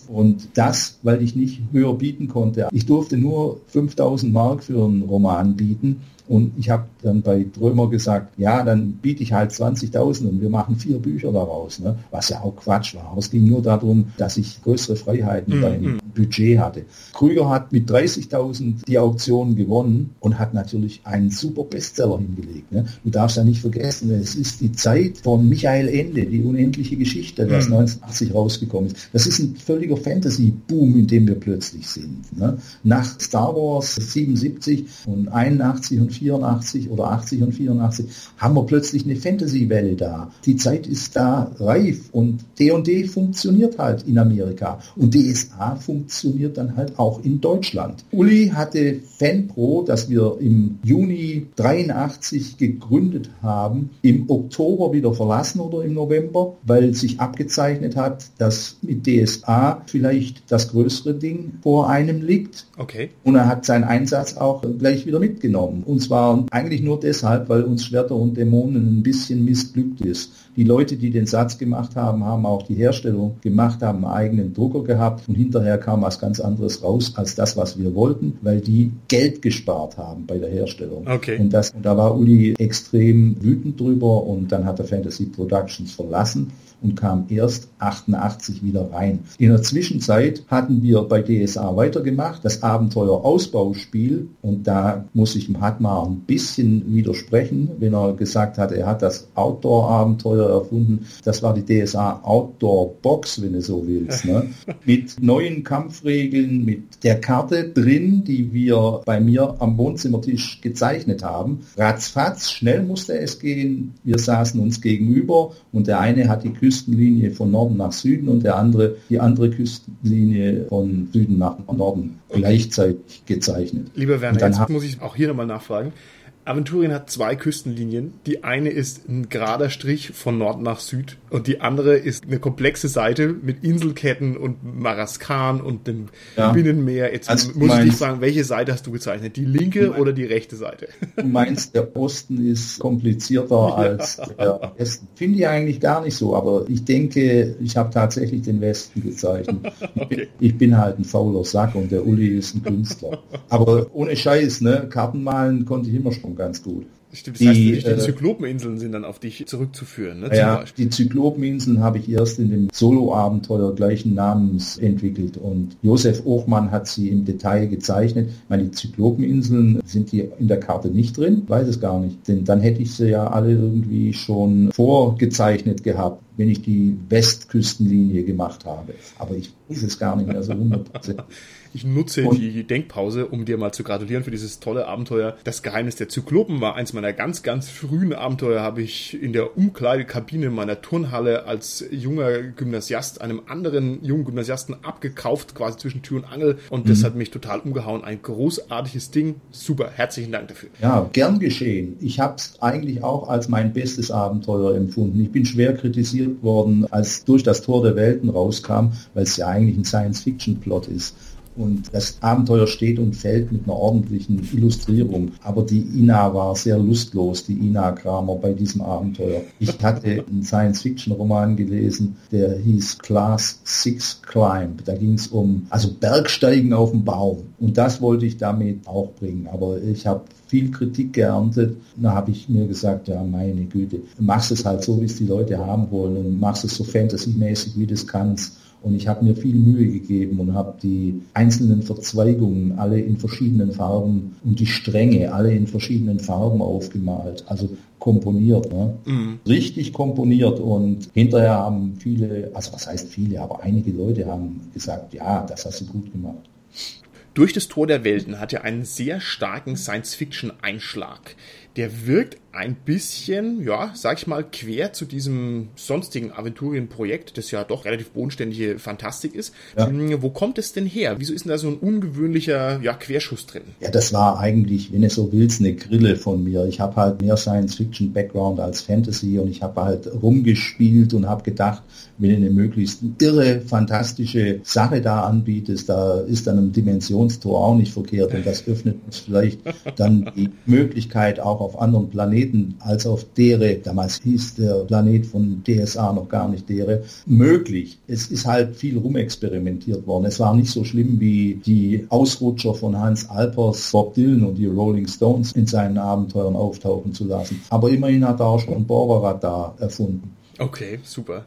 und das, weil ich nicht höher bieten konnte. Ich durfte nur 5000 Mark für einen Roman bieten und ich habe dann bei Drömer gesagt, ja, dann biete ich halt 20.000 und wir machen vier Bücher daraus, ne? was ja auch Quatsch war. Aber es ging nur darum, dass ich größere Freiheiten mhm. beim Budget hatte. Krüger hat mit 30.000 die Auktion gewonnen und hat natürlich einen super Bestseller hingelegt. Ne? Du darfst ja nicht vergessen, es ist die Zeit von Michael Ende, die unendliche Geschichte, das mhm. 1980 rausgekommen ist. Das ist ein völliger Fantasy-Boom, in dem wir plötzlich sind. Ne? Nach Star Wars 77 und 81 und 84 oder 80 und 84 haben wir plötzlich eine Fantasy-Welle da. Die Zeit ist da reif und D&D funktioniert halt in Amerika und DSA funktioniert dann halt auch in Deutschland. Uli hatte FanPro, das wir im Juni 83 gegründet haben, im Oktober wieder verlassen oder im November, weil sich abgezeichnet hat, dass mit DSA vielleicht das größere Ding vor einem liegt. Okay. Und er hat seinen Einsatz auch gleich wieder mitgenommen. Und zwar eigentlich nur deshalb, weil uns Schwerter und Dämonen ein bisschen missglückt ist. Die Leute, die den Satz gemacht haben, haben auch die Herstellung gemacht, haben einen eigenen Drucker gehabt und hinterher kam was ganz anderes raus als das, was wir wollten, weil die Geld gespart haben bei der Herstellung. Okay. Und, das, und da war Uli extrem wütend drüber und dann hat er Fantasy Productions verlassen und kam erst 88 wieder rein. In der Zwischenzeit hatten wir bei DSA weitergemacht, das Abenteuer Ausbauspiel und da muss ich dem Hatmar ein bisschen widersprechen, wenn er gesagt hat, er hat das Outdoor-Abenteuer erfunden. Das war die DSA Outdoor Box, wenn du so willst. Ne? mit neuen Kampfregeln, mit der Karte drin, die wir bei mir am Wohnzimmertisch gezeichnet haben. Ratzfatz, schnell musste es gehen. Wir saßen uns gegenüber und der eine hat die Küstenlinie von Norden nach Süden und der andere die andere Küstenlinie von Süden nach Norden gleichzeitig gezeichnet. Lieber Werner, jetzt muss ich auch hier nochmal nachfragen. Aventurien hat zwei Küstenlinien. Die eine ist ein gerader Strich von Nord nach Süd und die andere ist eine komplexe Seite mit Inselketten und Maraskan und dem ja. Binnenmeer. Jetzt also muss ich dich fragen, welche Seite hast du gezeichnet? Die linke oder die rechte Seite? Du meinst, der Osten ist komplizierter als der Westen. Finde ich eigentlich gar nicht so, aber ich denke, ich habe tatsächlich den Westen gezeichnet. okay. Ich bin halt ein fauler Sack und der Uli ist ein Künstler. Aber ohne Scheiß, ne? Karten malen konnte ich immer schon ganz gut. Stimmt, das die, heißt, die äh, Zyklopeninseln sind dann auf dich zurückzuführen. Ne, ja, die Zyklopeninseln habe ich erst in dem Solo-Abenteuer gleichen Namens entwickelt und Josef Ochmann hat sie im Detail gezeichnet. Ich meine, die Zyklopeninseln sind hier in der Karte nicht drin, weiß es gar nicht, denn dann hätte ich sie ja alle irgendwie schon vorgezeichnet gehabt wenn ich die Westküstenlinie gemacht habe. Aber ich weiß es gar nicht mehr so 100%. Ich nutze und die Denkpause, um dir mal zu gratulieren für dieses tolle Abenteuer. Das Geheimnis der Zyklopen war eins meiner ganz, ganz frühen Abenteuer, habe ich in der Umkleidekabine meiner Turnhalle als junger Gymnasiast einem anderen jungen Gymnasiasten abgekauft, quasi zwischen Tür und Angel. Und mhm. das hat mich total umgehauen. Ein großartiges Ding. Super. Herzlichen Dank dafür. Ja, gern geschehen. Ich habe es eigentlich auch als mein bestes Abenteuer empfunden. Ich bin schwer kritisiert worden, als durch das Tor der Welten rauskam, weil es ja eigentlich ein Science-Fiction-Plot ist. Und das Abenteuer steht und fällt mit einer ordentlichen Illustrierung. Aber die Ina war sehr lustlos, die Ina Kramer bei diesem Abenteuer. Ich hatte einen Science-Fiction-Roman gelesen, der hieß Class Six Climb. Da ging es um, also Bergsteigen auf dem Baum. Und das wollte ich damit auch bringen. Aber ich habe viel Kritik geerntet. Da habe ich mir gesagt, ja meine Güte, machst es halt so, wie es die Leute haben wollen und machst es so fantasymäßig, wie du es kannst. Und ich habe mir viel Mühe gegeben und habe die einzelnen Verzweigungen alle in verschiedenen Farben und die Stränge alle in verschiedenen Farben aufgemalt. Also komponiert, ne? Mhm. richtig komponiert und hinterher haben viele, also was heißt viele, aber einige Leute haben gesagt, ja, das hast du gut gemacht. Durch das Tor der Welten hat er einen sehr starken Science-Fiction-Einschlag. Der wirkt ein bisschen, ja, sag ich mal, quer zu diesem sonstigen Aventurienprojekt, das ja doch relativ bodenständige Fantastik ist. Ja. Hm, wo kommt es denn her? Wieso ist denn da so ein ungewöhnlicher ja, Querschuss drin? Ja, das war eigentlich, wenn du so willst, eine Grille von mir. Ich habe halt mehr Science-Fiction-Background als Fantasy und ich habe halt rumgespielt und habe gedacht, wenn du eine möglichst irre, fantastische Sache da anbietest, da ist dann ein Dimensionstor auch nicht verkehrt und das öffnet uns vielleicht dann die Möglichkeit auch auf anderen Planeten Planeten als auf Dere, damals hieß der Planet von DSA noch gar nicht Dere, möglich. Es ist halt viel rumexperimentiert worden. Es war nicht so schlimm wie die Ausrutscher von Hans Alpers, Bob Dylan und die Rolling Stones in seinen Abenteuern auftauchen zu lassen. Aber immerhin hat er auch schon Borberat da erfunden. Okay, super.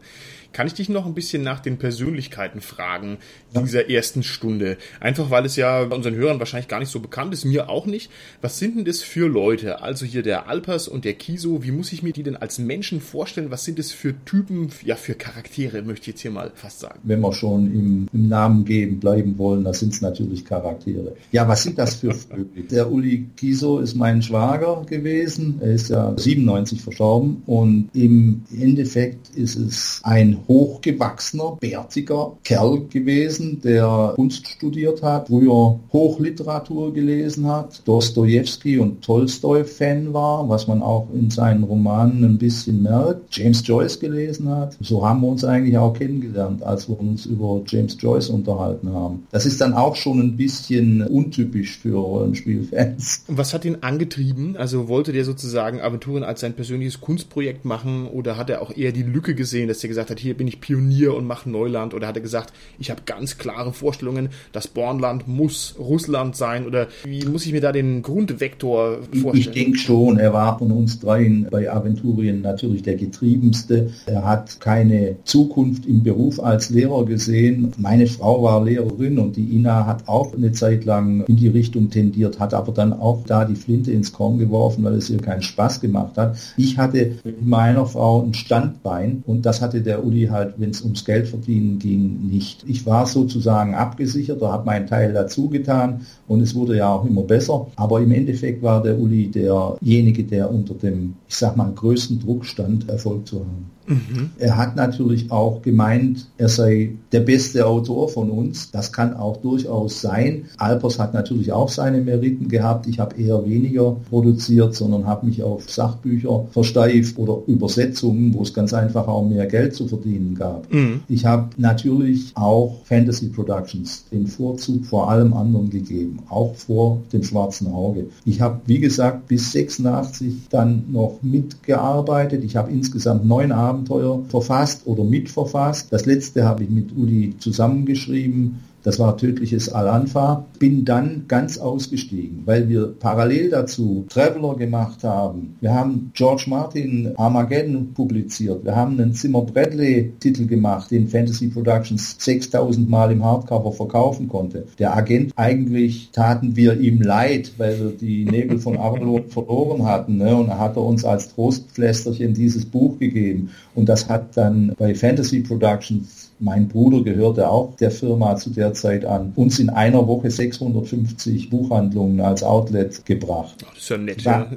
Kann ich dich noch ein bisschen nach den Persönlichkeiten fragen ja. dieser ersten Stunde? Einfach weil es ja unseren Hörern wahrscheinlich gar nicht so bekannt ist, mir auch nicht. Was sind denn das für Leute? Also hier der Alpers und der Kiso, wie muss ich mir die denn als Menschen vorstellen? Was sind das für Typen, ja für Charaktere, möchte ich jetzt hier mal fast sagen? Wenn wir schon im, im Namen geben bleiben wollen, da sind es natürlich Charaktere. Ja, was sind das für Vögel? der Uli Kiso ist mein Schwager gewesen. Er ist ja 97 verstorben und im Endeffekt ist es ein hochgewachsener, bärtiger Kerl gewesen, der Kunst studiert hat, früher Hochliteratur gelesen hat, Dostoevsky und Tolstoi-Fan war, was man auch in seinen Romanen ein bisschen merkt, James Joyce gelesen hat. So haben wir uns eigentlich auch kennengelernt, als wir uns über James Joyce unterhalten haben. Das ist dann auch schon ein bisschen untypisch für Rollenspielfans. Was hat ihn angetrieben? Also wollte der sozusagen Aventuren als sein persönliches Kunstprojekt machen oder hat er auch eher die Lücke gesehen, dass er gesagt hat, hier hier bin ich Pionier und mache Neuland oder hat er gesagt, ich habe ganz klare Vorstellungen, das Bornland muss Russland sein oder wie muss ich mir da den Grundvektor vorstellen? Ich denke schon, er war von uns dreien bei Aventurien natürlich der getriebenste. Er hat keine Zukunft im Beruf als Lehrer gesehen. Meine Frau war Lehrerin und die Ina hat auch eine Zeit lang in die Richtung tendiert, hat aber dann auch da die Flinte ins Korn geworfen, weil es ihr keinen Spaß gemacht hat. Ich hatte mit meiner Frau ein Standbein und das hatte der Uli halt, wenn es ums Geld verdienen ging, nicht. Ich war sozusagen abgesichert, da habe meinen Teil dazu getan und es wurde ja auch immer besser. Aber im Endeffekt war der Uli derjenige, der unter dem, ich sag mal, größten Druck stand, Erfolg zu haben. Mhm. Er hat natürlich auch gemeint, er sei der beste Autor von uns. Das kann auch durchaus sein. Alpers hat natürlich auch seine Meriten gehabt. Ich habe eher weniger produziert, sondern habe mich auf Sachbücher versteift oder Übersetzungen, wo es ganz einfach auch mehr Geld zu verdienen gab. Mhm. Ich habe natürlich auch Fantasy Productions den Vorzug vor allem anderen gegeben, auch vor dem schwarzen Auge. Ich habe, wie gesagt, bis 86 dann noch mitgearbeitet. Ich habe insgesamt neun Abenteuer verfasst oder mitverfasst. Das letzte habe ich mit Uli zusammengeschrieben. Das war tödliches Al-Anfa. Bin dann ganz ausgestiegen, weil wir parallel dazu Traveler gemacht haben. Wir haben George Martin Armageddon publiziert. Wir haben einen Zimmer Bradley Titel gemacht, den Fantasy Productions 6000 Mal im Hardcover verkaufen konnte. Der Agent, eigentlich taten wir ihm leid, weil wir die Nebel von Avalon verloren hatten. Ne? Und er uns als Trostpflästerchen dieses Buch gegeben. Und das hat dann bei Fantasy Productions mein Bruder gehörte auch der Firma zu der Zeit an, uns in einer Woche 650 Buchhandlungen als Outlet gebracht. Oh, das ist ja nett. War,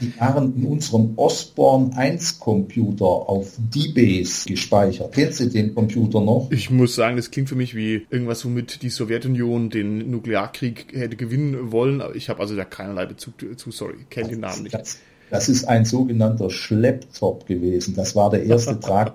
die waren in unserem Osborne 1 Computer auf D-Base gespeichert. Kennst du den Computer noch? Ich muss sagen, das klingt für mich wie irgendwas, womit die Sowjetunion den Nuklearkrieg hätte gewinnen wollen. Ich habe also da keinerlei Bezug zu, sorry, kenne den Namen nicht. Das, das ist ein sogenannter Schlepptop gewesen. Das war der erste Trag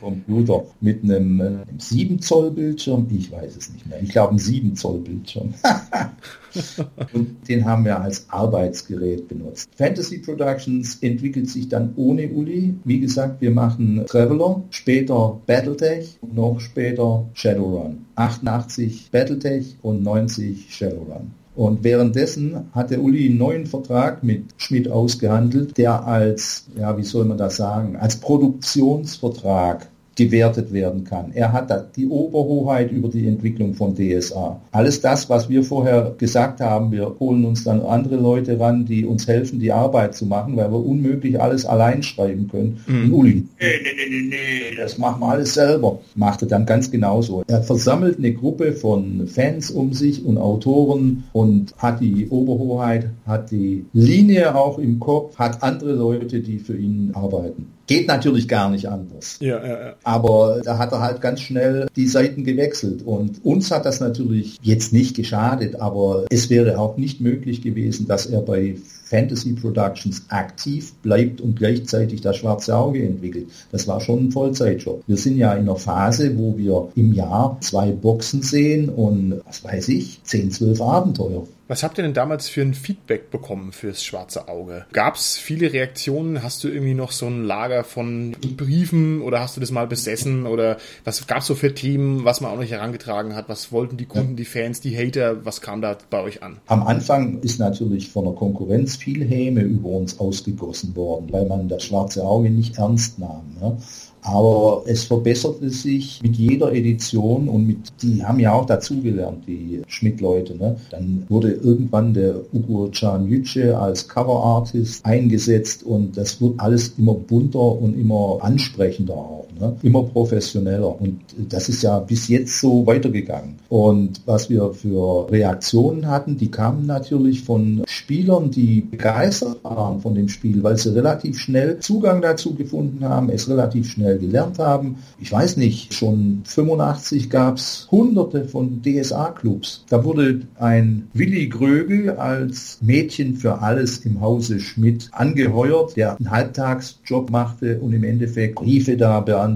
Computer mit einem, äh, 7 Zoll Bildschirm, ich weiß es nicht mehr, ich glaube ein 7 Zoll Bildschirm. und den haben wir als Arbeitsgerät benutzt. Fantasy Productions entwickelt sich dann ohne Uli. Wie gesagt, wir machen Traveler, später Battletech und noch später Shadowrun. 88 Battletech und 90 Shadowrun. Und währenddessen hat der Uli einen neuen Vertrag mit Schmidt ausgehandelt, der als, ja, wie soll man das sagen, als Produktionsvertrag gewertet werden kann. Er hat die Oberhoheit über die Entwicklung von DSA. Alles das, was wir vorher gesagt haben, wir holen uns dann andere Leute ran, die uns helfen, die Arbeit zu machen, weil wir unmöglich alles allein schreiben können. Mhm. Und Uli, nee, nee, nee, nee, das machen wir alles selber. Machte dann ganz genauso. Er versammelt eine Gruppe von Fans um sich und Autoren und hat die Oberhoheit, hat die Linie auch im Kopf, hat andere Leute, die für ihn arbeiten. Geht natürlich gar nicht anders. Ja, ja, ja. Aber da hat er halt ganz schnell die Seiten gewechselt. Und uns hat das natürlich jetzt nicht geschadet, aber es wäre auch nicht möglich gewesen, dass er bei Fantasy Productions aktiv bleibt und gleichzeitig das schwarze Auge entwickelt. Das war schon ein Vollzeitjob. Wir sind ja in einer Phase, wo wir im Jahr zwei Boxen sehen und was weiß ich, 10, 12 Abenteuer. Was habt ihr denn damals für ein Feedback bekommen fürs Schwarze Auge? Gab es viele Reaktionen? Hast du irgendwie noch so ein Lager von Briefen oder hast du das mal besessen? Oder was gab es so für Themen, was man auch noch herangetragen hat? Was wollten die Kunden, die Fans, die Hater? Was kam da bei euch an? Am Anfang ist natürlich von der Konkurrenz viel Häme über uns ausgegossen worden, weil man das Schwarze Auge nicht ernst nahm. Ne? Aber es verbesserte sich mit jeder Edition und mit, die haben ja auch dazugelernt, die Schmidt-Leute. Ne? Dann wurde irgendwann der Ugo Can Yüce als Cover-Artist eingesetzt und das wird alles immer bunter und immer ansprechender auch, ne? immer professioneller. Und das ist ja bis jetzt so weitergegangen. Und was wir für Reaktionen hatten, die kamen natürlich von Spielern, die begeistert waren von dem Spiel, weil sie relativ schnell Zugang dazu gefunden haben, es relativ schnell gelernt haben. Ich weiß nicht, schon 85 gab es hunderte von DSA-Clubs. Da wurde ein Willi Grögel als Mädchen für alles im Hause Schmidt angeheuert, der einen Halbtagsjob machte und im Endeffekt Briefe da beantwortet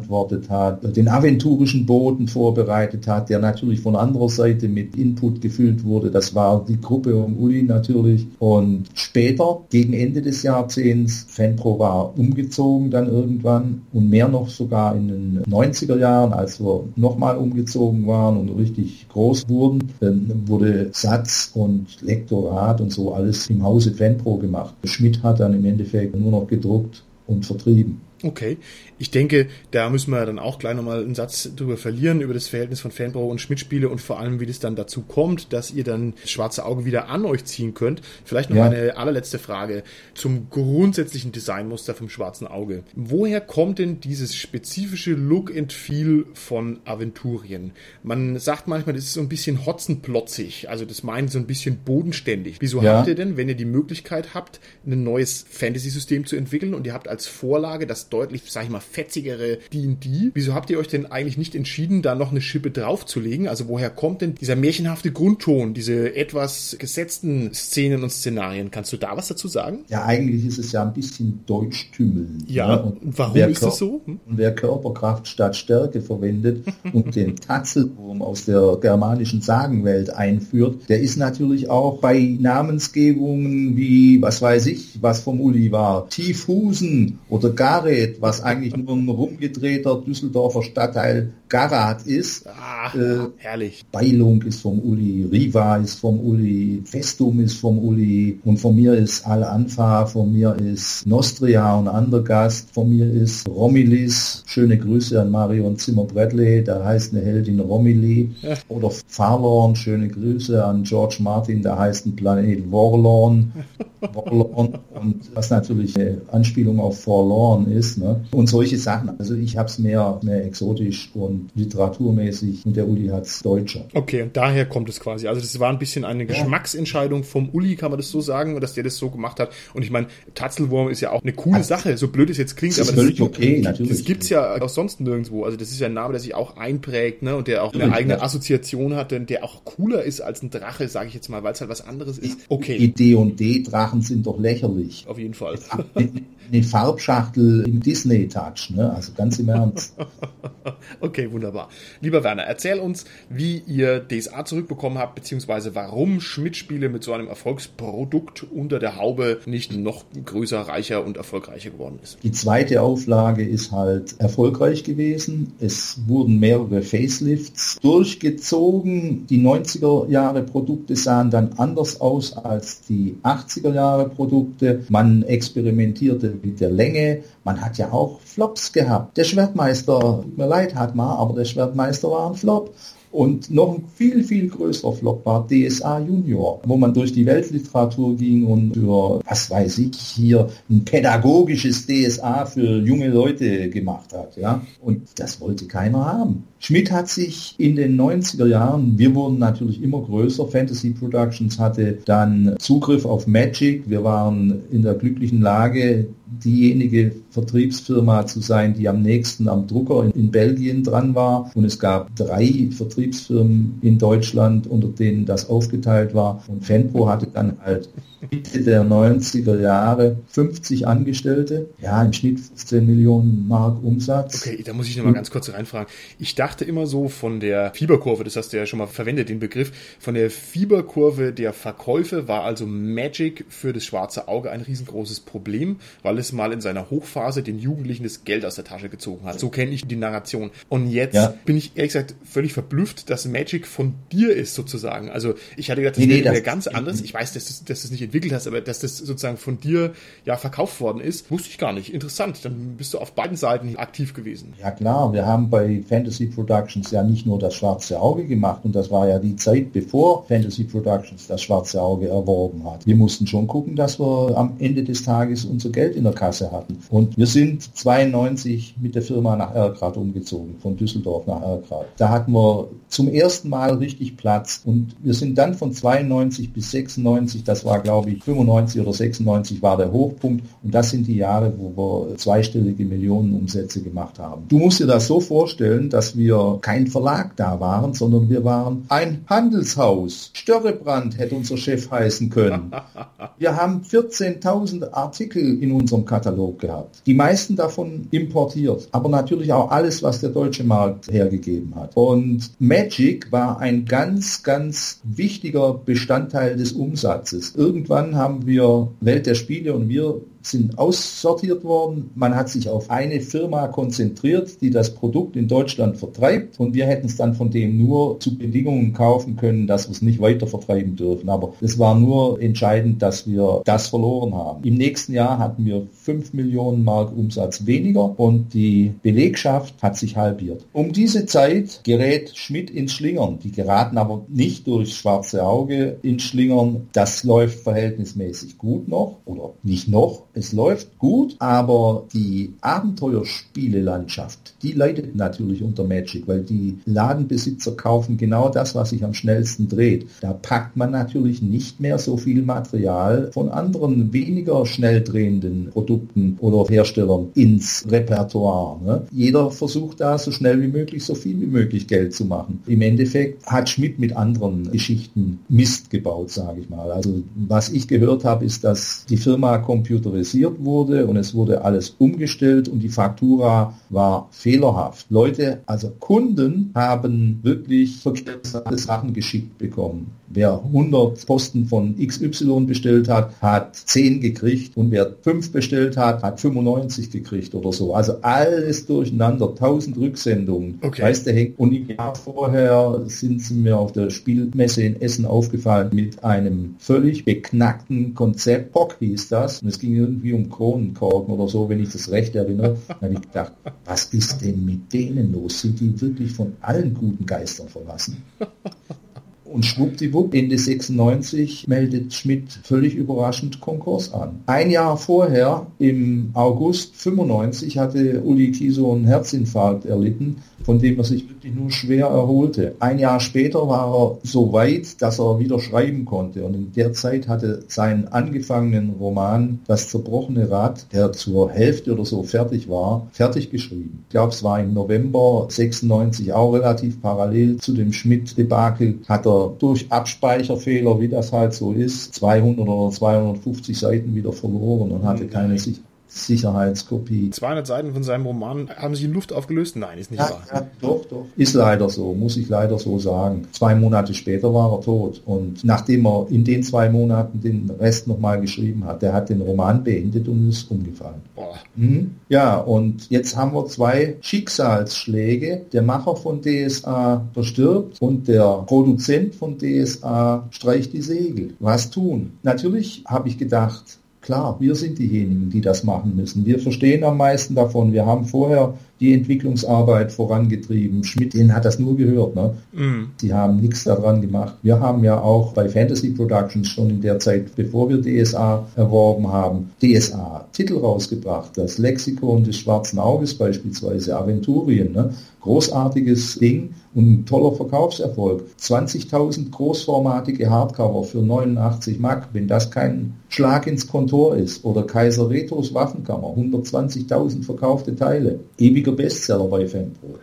hat, den aventurischen Boden vorbereitet hat, der natürlich von anderer Seite mit Input gefüllt wurde. Das war die Gruppe um Uli natürlich. Und später, gegen Ende des Jahrzehnts, Fanpro war umgezogen dann irgendwann und mehr noch noch sogar in den 90er Jahren, als wir nochmal umgezogen waren und richtig groß wurden, dann wurde Satz und Lektorat und so alles im Hause Fanpro gemacht. Schmidt hat dann im Endeffekt nur noch gedruckt und vertrieben. Okay, ich denke, da müssen wir dann auch gleich nochmal einen Satz drüber verlieren, über das Verhältnis von Fanbro und Schmidt-Spiele und vor allem, wie das dann dazu kommt, dass ihr dann das schwarze Auge wieder an euch ziehen könnt. Vielleicht noch ja. eine allerletzte Frage zum grundsätzlichen Designmuster vom schwarzen Auge. Woher kommt denn dieses spezifische Look and Feel von Aventurien? Man sagt manchmal, das ist so ein bisschen hotzenplotzig, also das meint so ein bisschen bodenständig. Wieso ja. habt ihr denn, wenn ihr die Möglichkeit habt, ein neues Fantasy-System zu entwickeln und ihr habt als Vorlage das deutlich, sag ich mal, fetzigere D&D. Wieso habt ihr euch denn eigentlich nicht entschieden, da noch eine Schippe draufzulegen? Also woher kommt denn dieser märchenhafte Grundton, diese etwas gesetzten Szenen und Szenarien? Kannst du da was dazu sagen? Ja, eigentlich ist es ja ein bisschen Deutschtümmeln. Ja, ne? und, und warum ist das so? Hm? Und wer Körperkraft statt Stärke verwendet und den Tatzelwurm aus der germanischen Sagenwelt einführt, der ist natürlich auch bei Namensgebungen wie, was weiß ich, was vom Uli war, Tiefhusen oder Gareth, was eigentlich ein rumgedrehter Düsseldorfer Stadtteil Garat ist. Ah, äh, herrlich. Beilung ist vom Uli, Riva ist vom Uli, Festum ist vom Uli und von mir ist Al-Anfa, von mir ist Nostria und Andergast, von mir ist Romilis. Schöne Grüße an Marion Zimmer-Bradley, da heißt eine Heldin Romilly. Ja. Oder Farlorn, schöne Grüße an George Martin, da heißt ein Planet Warlorn. Warlorn und was natürlich eine Anspielung auf Forlorn ist. Ne? Und solche Sachen. Also ich habe es mehr, mehr exotisch und literaturmäßig und der Uli hat es deutscher. Okay, und daher kommt es quasi. Also das war ein bisschen eine Geschmacksentscheidung vom Uli, kann man das so sagen, dass der das so gemacht hat. Und ich meine, Tatzelwurm ist ja auch eine coole Ach, Sache, so blöd es jetzt klingt, das aber das, okay, natürlich. das gibt's ja auch sonst nirgendwo. Also das ist ja ein Name, der sich auch einprägt ne? und der auch eine eigene Assoziation hat, der auch cooler ist als ein Drache, sage ich jetzt mal, weil es halt was anderes ist. Okay. Die D und D Drachen sind doch lächerlich. Auf jeden Fall. Eine Farbschachtel im Disney-Touch, ne? also ganz im Ernst. okay, wunderbar. Lieber Werner, erzähl uns, wie ihr DSA zurückbekommen habt, beziehungsweise warum Schmidt-Spiele mit so einem Erfolgsprodukt unter der Haube nicht noch größer, reicher und erfolgreicher geworden ist. Die zweite Auflage ist halt erfolgreich gewesen. Es wurden mehrere Facelifts durchgezogen. Die 90er Jahre Produkte sahen dann anders aus als die 80er Jahre Produkte. Man experimentierte mit der Länge. Man hat ja auch Flops gehabt. Der Schwertmeister, tut mir leid, hat man, aber der Schwertmeister war ein Flop. Und noch ein viel, viel größerer Flop war DSA Junior, wo man durch die Weltliteratur ging und für, was weiß ich, hier ein pädagogisches DSA für junge Leute gemacht hat. Ja? Und das wollte keiner haben. Schmidt hat sich in den 90er Jahren, wir wurden natürlich immer größer, Fantasy Productions hatte dann Zugriff auf Magic, wir waren in der glücklichen Lage, diejenige Vertriebsfirma zu sein, die am nächsten am Drucker in, in, Belgien dran war. Und es gab drei Vertriebsfirmen in Deutschland, unter denen das aufgeteilt war. Und Fenpro hatte dann halt Mitte der 90er Jahre 50 Angestellte, ja, im Schnitt 15 Millionen Mark Umsatz. Okay, da muss ich nochmal ganz kurz reinfragen. Ich dachte immer so von der Fieberkurve, das hast du ja schon mal verwendet, den Begriff, von der Fieberkurve der Verkäufe war also Magic für das schwarze Auge ein riesengroßes Problem, weil es mal in seiner Hochphase den Jugendlichen das Geld aus der Tasche gezogen hat. So kenne ich die Narration. Und jetzt ja. bin ich ehrlich gesagt völlig verblüfft, dass Magic von dir ist sozusagen. Also ich hatte gedacht, das nee, wäre nee, ganz anders. Ich weiß, dass du das nicht entwickelt hast, aber dass das sozusagen von dir ja verkauft worden ist, wusste ich gar nicht. Interessant. Dann bist du auf beiden Seiten aktiv gewesen. Ja klar, wir haben bei Fantasy Productions ja nicht nur das schwarze Auge gemacht und das war ja die Zeit, bevor Fantasy Productions das schwarze Auge erworben hat. Wir mussten schon gucken, dass wir am Ende des Tages unser Geld in der Kasse hatten. Und wir sind 92 mit der Firma nach Erkrad umgezogen, von Düsseldorf nach Erkrad. Da hatten wir zum ersten Mal richtig Platz und wir sind dann von 92 bis 96, das war glaube ich, 95 oder 96 war der Hochpunkt und das sind die Jahre, wo wir zweistellige Millionenumsätze gemacht haben. Du musst dir das so vorstellen, dass wir kein Verlag da waren, sondern wir waren ein Handelshaus. Störrebrand hätte unser Chef heißen können. Wir haben 14.000 Artikel in unserem Katalog gehabt. Die meisten davon importiert, aber natürlich auch alles, was der deutsche Markt hergegeben hat. Und Magic war ein ganz, ganz wichtiger Bestandteil des Umsatzes. Irgendwann haben wir Welt der Spiele und wir sind aussortiert worden. Man hat sich auf eine Firma konzentriert, die das Produkt in Deutschland vertreibt und wir hätten es dann von dem nur zu Bedingungen kaufen können, dass wir es nicht weiter vertreiben dürfen. Aber es war nur entscheidend, dass wir das verloren haben. Im nächsten Jahr hatten wir 5 Millionen Mark Umsatz weniger und die Belegschaft hat sich halbiert. Um diese Zeit gerät Schmidt ins Schlingern. Die geraten aber nicht durchs schwarze Auge ins Schlingern. Das läuft verhältnismäßig gut noch oder nicht noch. Es läuft gut, aber die Abenteuerspielelandschaft, die leidet natürlich unter Magic, weil die Ladenbesitzer kaufen genau das, was sich am schnellsten dreht. Da packt man natürlich nicht mehr so viel Material von anderen weniger schnell drehenden Produkten oder Herstellern ins Repertoire. Ne? Jeder versucht da so schnell wie möglich so viel wie möglich Geld zu machen. Im Endeffekt hat Schmidt mit anderen Geschichten Mist gebaut, sage ich mal. Also was ich gehört habe, ist, dass die Firma computerisiert wurde und es wurde alles umgestellt und die Faktura war fehlerhaft. Leute, also Kunden haben wirklich verkehrte Sachen geschickt bekommen. Wer 100 Posten von XY bestellt hat, hat 10 gekriegt und wer 5 bestellt hat, hat 95 gekriegt oder so. Also alles durcheinander, 1000 Rücksendungen. Okay. Weißt du, und im Jahr vorher sind sie mir auf der Spielmesse in Essen aufgefallen mit einem völlig beknackten Konzept. Bock hieß das. Und es ging irgendwie um Kronenkorken oder so, wenn ich das recht erinnere. Da habe ich gedacht, was ist denn mit denen los? Sind die wirklich von allen guten Geistern verlassen? Und schwuppdiwupp, Ende 96 meldet Schmidt völlig überraschend Konkurs an. Ein Jahr vorher, im August 95, hatte Uli Kiso einen Herzinfarkt erlitten von dem er sich wirklich nur schwer erholte. Ein Jahr später war er so weit, dass er wieder schreiben konnte. Und in der Zeit hatte seinen angefangenen Roman Das zerbrochene Rad, der zur Hälfte oder so fertig war, fertig geschrieben. Ich glaube, es war im November 96 auch relativ parallel zu dem Schmidt-Debakel, hat er durch Abspeicherfehler, wie das halt so ist, 200 oder 250 Seiten wieder verloren und hatte keine Sicherheit. Sicherheitskopie. 200 Seiten von seinem Roman haben sich in Luft aufgelöst? Nein, ist nicht ja, wahr. Ja, doch, doch. Ist leider so, muss ich leider so sagen. Zwei Monate später war er tot. Und nachdem er in den zwei Monaten den Rest nochmal geschrieben hat, der hat den Roman beendet und ist umgefallen. Mhm. Ja, und jetzt haben wir zwei Schicksalsschläge. Der Macher von DSA verstirbt und der Produzent von DSA streicht die Segel. Was tun? Natürlich habe ich gedacht, Klar, wir sind diejenigen, die das machen müssen. Wir verstehen am meisten davon. Wir haben vorher die Entwicklungsarbeit vorangetrieben. Schmidt, den hat das nur gehört. Ne? Mm. Die haben nichts daran gemacht. Wir haben ja auch bei Fantasy Productions schon in der Zeit, bevor wir DSA erworben haben, DSA Titel rausgebracht. Das Lexikon des schwarzen Auges beispielsweise, Aventurien. Ne? Großartiges Ding und ein toller Verkaufserfolg. 20.000 großformatige Hardcover für 89 Mark, wenn das kein Schlag ins Kontor ist. Oder Kaiser Retos Waffenkammer, 120.000 verkaufte Teile. Ewiger Bestseller bei Fanpro.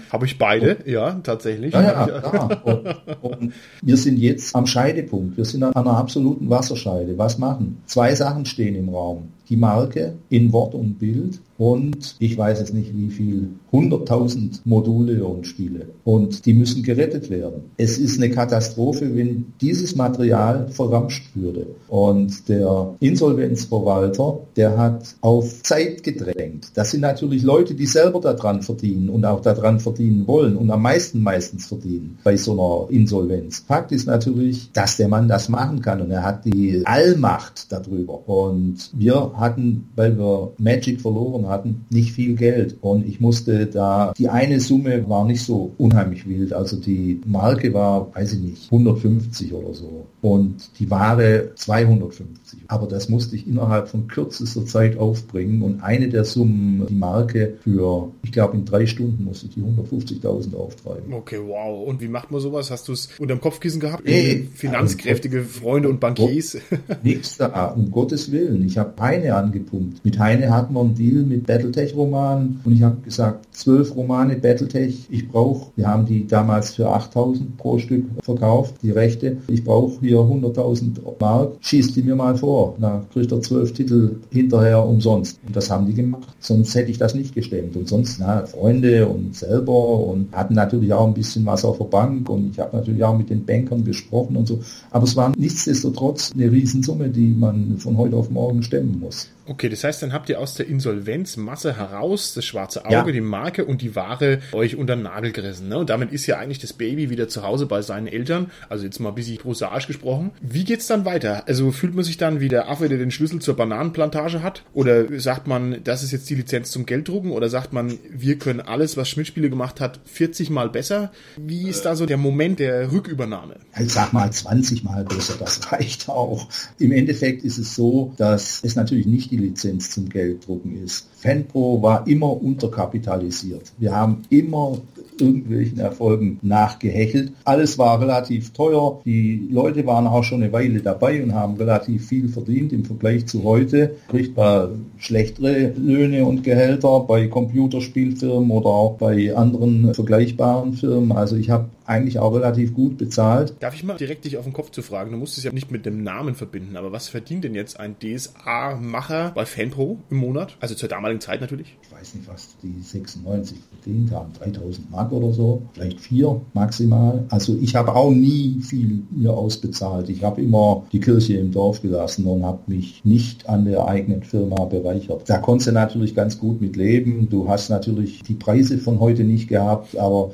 Habe ich beide, und, ja, tatsächlich. Ja, ja, klar. Und, und wir sind jetzt am Scheidepunkt. Wir sind an einer absoluten Wasserscheide. Was machen? Zwei Sachen stehen im Raum die Marke in Wort und Bild und ich weiß es nicht wie viel, 100.000 Module und Spiele. Und die müssen gerettet werden. Es ist eine Katastrophe, wenn dieses Material verramscht würde. Und der Insolvenzverwalter, der hat auf Zeit gedrängt. Das sind natürlich Leute, die selber daran verdienen und auch daran verdienen wollen und am meisten meistens verdienen bei so einer Insolvenz. Fakt ist natürlich, dass der Mann das machen kann und er hat die Allmacht darüber. Und wir hatten, weil wir Magic verloren hatten, nicht viel Geld. Und ich musste da, die eine Summe war nicht so unheimlich wild. Also die Marke war, weiß ich nicht, 150 oder so. Und die Ware 250. Aber das musste ich innerhalb von kürzester Zeit aufbringen. Und eine der Summen, die Marke für, ich glaube in drei Stunden musste ich die 150.000 auftreiben. Okay, wow. Und wie macht man sowas? Hast du es unterm Kopfkissen gehabt? Nee, Finanzkräftige Freunde und Bankiers? Nichts da, um Gottes Willen. Ich habe eine Angepumpt. Mit Heine hatten wir einen Deal mit Battletech-Romanen und ich habe gesagt, zwölf Romane Battletech, ich brauche, wir haben die damals für 8000 pro Stück verkauft, die Rechte, ich brauche hier 100.000 Mark, schießt die mir mal vor. Na, kriegt er zwölf Titel hinterher umsonst. Und das haben die gemacht. Sonst hätte ich das nicht gestemmt. Und sonst, na, Freunde und selber und hatten natürlich auch ein bisschen was auf der Bank und ich habe natürlich auch mit den Bankern gesprochen und so. Aber es war nichtsdestotrotz eine Riesensumme, die man von heute auf morgen stemmen muss. Okay, das heißt, dann habt ihr aus der Insolvenzmasse heraus das schwarze Auge, Ja. die Marke und die Ware euch unter den Nagel gerissen. Ne? Und damit ist ja eigentlich das Baby wieder zu Hause bei seinen Eltern. Also jetzt mal ein bisschen prosaisch gesprochen. Wie geht's dann weiter? Also fühlt man sich dann wie der Affe, der den Schlüssel zur Bananenplantage hat? Oder sagt man, das ist jetzt die Lizenz zum Gelddrucken? Oder sagt man, wir können alles, was Schmidt-Spiele gemacht hat, 40 Mal besser? Wie ist da so der Moment der Rückübernahme? Ich sag mal 20 Mal besser, das reicht auch. Im Endeffekt ist es so, dass es natürlich nicht die Lizenz zum Gelddrucken ist. Fanpro war immer unterkapitalisiert. Wir haben immer irgendwelchen Erfolgen nachgehechelt. Alles war relativ teuer. Die Leute waren auch schon eine Weile dabei und haben relativ viel verdient im Vergleich zu heute. Kriegt man schlechtere Löhne und Gehälter bei Computerspielfirmen oder auch bei anderen vergleichbaren Firmen. Also ich habe eigentlich auch relativ gut bezahlt. Darf ich mal direkt dich auf den Kopf zu fragen? Du musst es ja nicht mit dem Namen verbinden, aber was verdient denn jetzt ein DSA-Macher bei Fanpro im Monat? Also zur damaligen Zeit natürlich. Ich weiß nicht, was die 96 verdient haben, 3000 Mark oder so, vielleicht vier maximal. Also ich habe auch nie viel mir ausbezahlt. Ich habe immer die Kirche im Dorf gelassen und habe mich nicht an der eigenen Firma bereichert. Da konntest du natürlich ganz gut mit leben. Du hast natürlich die Preise von heute nicht gehabt, aber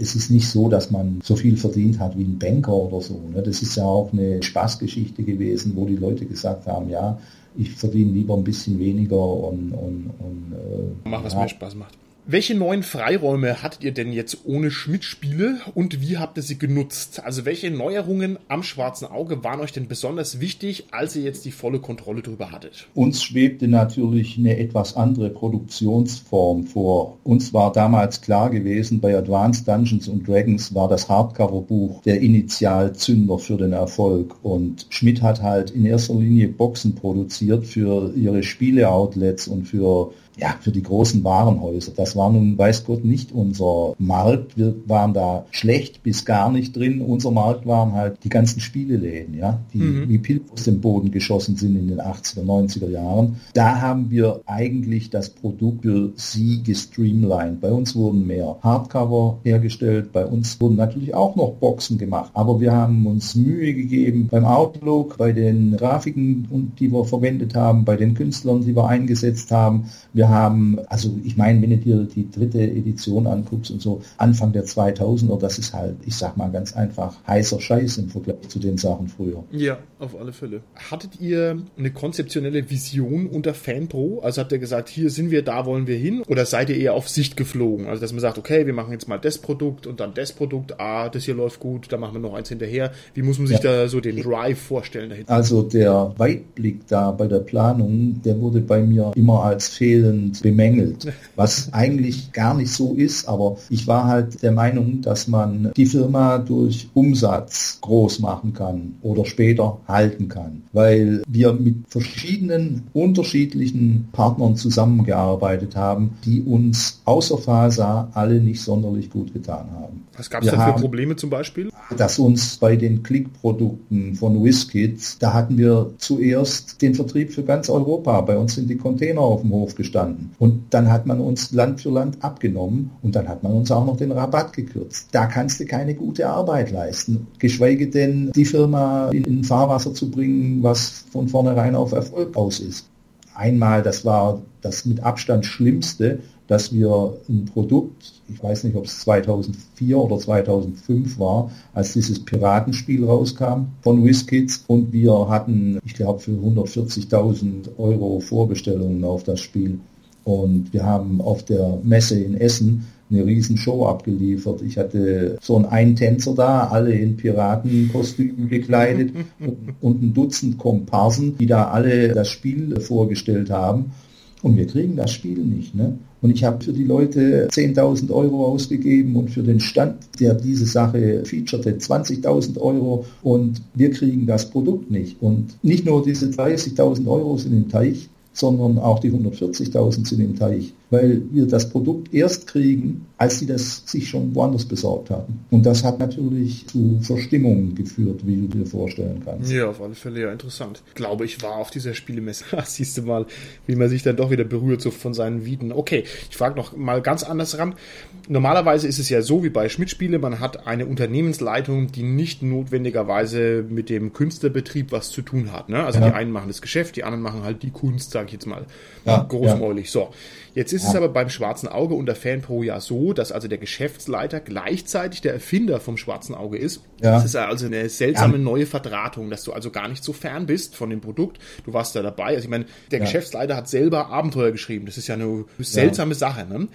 es ist nicht so, dass man so viel verdient hat wie ein Banker oder so. ne? Das ist ja auch eine Spaßgeschichte gewesen, wo die Leute gesagt haben, ja, ich verdiene lieber ein bisschen weniger und, und, und äh, Mach, was ja. mir Spaß macht. Welche neuen Freiräume hattet ihr denn jetzt ohne Schmidt-Spiele und wie habt ihr sie genutzt? Also welche Neuerungen am schwarzen Auge waren euch denn besonders wichtig, als ihr jetzt die volle Kontrolle drüber hattet? Uns schwebte natürlich eine etwas andere Produktionsform vor. Uns war damals klar gewesen, bei Advanced Dungeons and Dragons war das Hardcover-Buch der Initialzünder für den Erfolg. Und Schmidt hat halt in erster Linie Boxen produziert für ihre Spiele-Outlets und für ja, für die großen Warenhäuser. Das war nun, weiß Gott, nicht unser Markt. Wir waren da schlecht bis gar nicht drin. Unser Markt waren halt die ganzen Spieleläden, ja, die Mhm. wie Pilze aus dem Boden geschossen sind in den 80er, 90er Jahren. Da haben wir eigentlich das Produkt für sie gestreamlined. Bei uns wurden mehr Hardcover hergestellt. Bei uns wurden natürlich auch noch Boxen gemacht. Aber wir haben uns Mühe gegeben beim Outlook, bei den Grafiken, die wir verwendet haben, bei den Künstlern, die wir eingesetzt haben. Wir haben, also ich meine, wenn du dir die dritte Edition anguckst und so, Anfang der 2000er, das ist halt, ich sag mal ganz einfach, heißer Scheiß im Vergleich zu den Sachen früher. Ja, auf alle Fälle. Hattet ihr eine konzeptionelle Vision unter FanPro? Also habt ihr gesagt, hier sind wir, da wollen wir hin? Oder seid ihr eher auf Sicht geflogen? Also dass man sagt, okay, wir machen jetzt mal das Produkt und dann das Produkt, ah, das hier läuft gut, da machen wir noch eins hinterher. Wie muss man sich da so den Drive vorstellen dahinter? Also der Weitblick da bei der Planung, der wurde bei mir immer als fehlend bemängelt, was eigentlich gar nicht so ist, aber ich war halt der Meinung, dass man die Firma durch Umsatz groß machen kann oder später halten kann, weil wir mit verschiedenen unterschiedlichen Partnern zusammengearbeitet haben, die uns außer Fasa alle nicht sonderlich gut getan haben. Was gab es denn für Probleme zum Beispiel? dass uns bei den Klickprodukten von WizKids, da hatten wir zuerst den Vertrieb für ganz Europa. Bei uns sind die Container auf dem Hof gestanden. Und dann hat man uns Land für Land abgenommen und dann hat man uns auch noch den Rabatt gekürzt. Da kannst du keine gute Arbeit leisten. Geschweige denn, die Firma in in Fahrwasser zu bringen, was von vornherein auf Erfolg aus ist. Einmal, das war das mit Abstand Schlimmste, dass wir ein Produkt, ich weiß nicht, ob es 2004 oder 2005 war, als dieses Piratenspiel rauskam von WizKids und wir hatten, ich glaube, für 140.000 Euro Vorbestellungen auf das Spiel. Und wir haben auf der Messe in Essen eine riesen Show abgeliefert. Ich hatte so einen Eintänzer da, alle in Piratenkostümen gekleidet und, ein Dutzend Komparsen, die da alle das Spiel vorgestellt haben. Und wir kriegen das Spiel nicht. Ne? Und ich habe für die Leute 10.000 Euro ausgegeben und für den Stand, der diese Sache featurete, 20.000 Euro und wir kriegen das Produkt nicht. Und nicht nur diese 30.000 Euro sind im Teich, sondern auch die 140.000 sind im Teich, weil wir das Produkt erst kriegen, als sie das sich schon woanders besorgt haben. Und das hat natürlich zu Verstimmungen geführt, wie du dir vorstellen kannst. Ja, auf alle Fälle ja interessant. Glaube, ich war auf dieser Spielemesse. Siehst du mal, wie man sich dann doch wieder berührt so von seinen Wieden. Okay, ich frage noch mal ganz anders ran. Normalerweise ist es ja so wie bei Schmidt-Spiele, man hat eine Unternehmensleitung, die nicht notwendigerweise mit dem Künstlerbetrieb was zu tun hat. Ne? Also Ja. die einen machen das Geschäft, die anderen machen halt die Kunst, sage ich jetzt mal. Ja, großmäulig. Ja. So. Jetzt ist ja. es aber beim Schwarzen Auge und der Fanpro ja so, dass also der Geschäftsleiter gleichzeitig der Erfinder vom Schwarzen Auge ist. Ja. Das ist also eine seltsame neue Verdrahtung, dass du also gar nicht so fern bist von dem Produkt. Du warst da dabei. Also ich meine, der Geschäftsleiter hat selber Abenteuer geschrieben. Das ist ja eine seltsame Sache. Ne?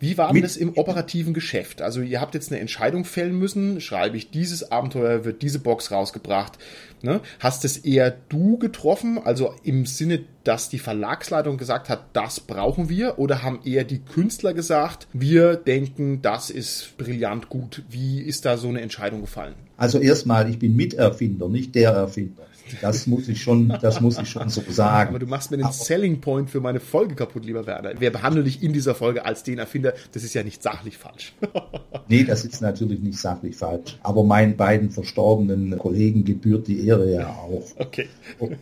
Wie war denn das im operativen Geschäft? Also ihr habt jetzt eine Entscheidung fällen müssen. Schreibe ich dieses Abenteuer, wird diese Box rausgebracht. Ne? Hast es eher du getroffen, also im Sinne, dass die Verlagsleitung gesagt hat, das brauchen wir, oder haben eher die Künstler gesagt, wir denken, das ist brillant gut? Wie ist da so eine Entscheidung gefallen? Also erstmal, ich bin Miterfinder, nicht der Erfinder. Das muss ich schon, das muss ich schon so sagen. Aber du machst mir den Aber, Selling Point für meine Folge kaputt, lieber Werner. Wir behandeln dich in dieser Folge als den Erfinder. Das ist ja nicht sachlich falsch. nee, das ist natürlich nicht sachlich falsch. Aber meinen beiden verstorbenen Kollegen gebührt die Ehre ja auch. Okay.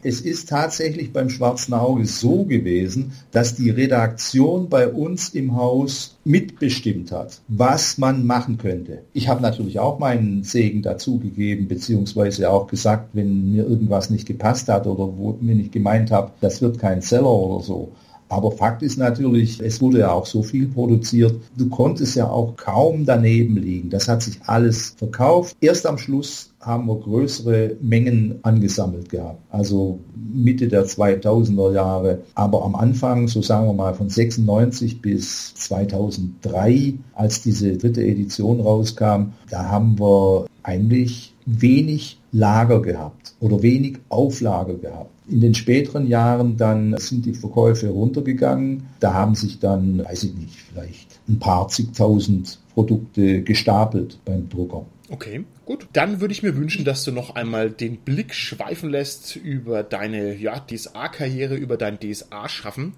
Es ist tatsächlich beim Schwarzen Auge so gewesen, dass die Redaktion bei uns im Haus mitbestimmt hat, was man machen könnte. Ich habe natürlich auch meinen Segen dazugegeben, beziehungsweise auch gesagt, wenn mir irgendwas nicht gepasst hat oder wo mir nicht gemeint habe, das wird kein Seller oder so. Aber Fakt ist natürlich, es wurde ja auch so viel produziert, du konntest ja auch kaum daneben liegen. Das hat sich alles verkauft. Erst am Schluss haben wir größere Mengen angesammelt gehabt. Also Mitte der 2000er Jahre. Aber am Anfang, so sagen wir mal von 96 bis 2003, als diese dritte Edition rauskam, da haben wir eigentlich wenig Lager gehabt oder wenig Auflage gehabt. In den späteren Jahren dann sind die Verkäufe runtergegangen. Da haben sich dann, weiß ich nicht, vielleicht ein paar zigtausend Produkte gestapelt beim Drucker. Okay, gut. Dann würde ich mir wünschen, dass du noch einmal den Blick schweifen lässt über deine ja, DSA-Karriere, über dein DSA-Schaffen.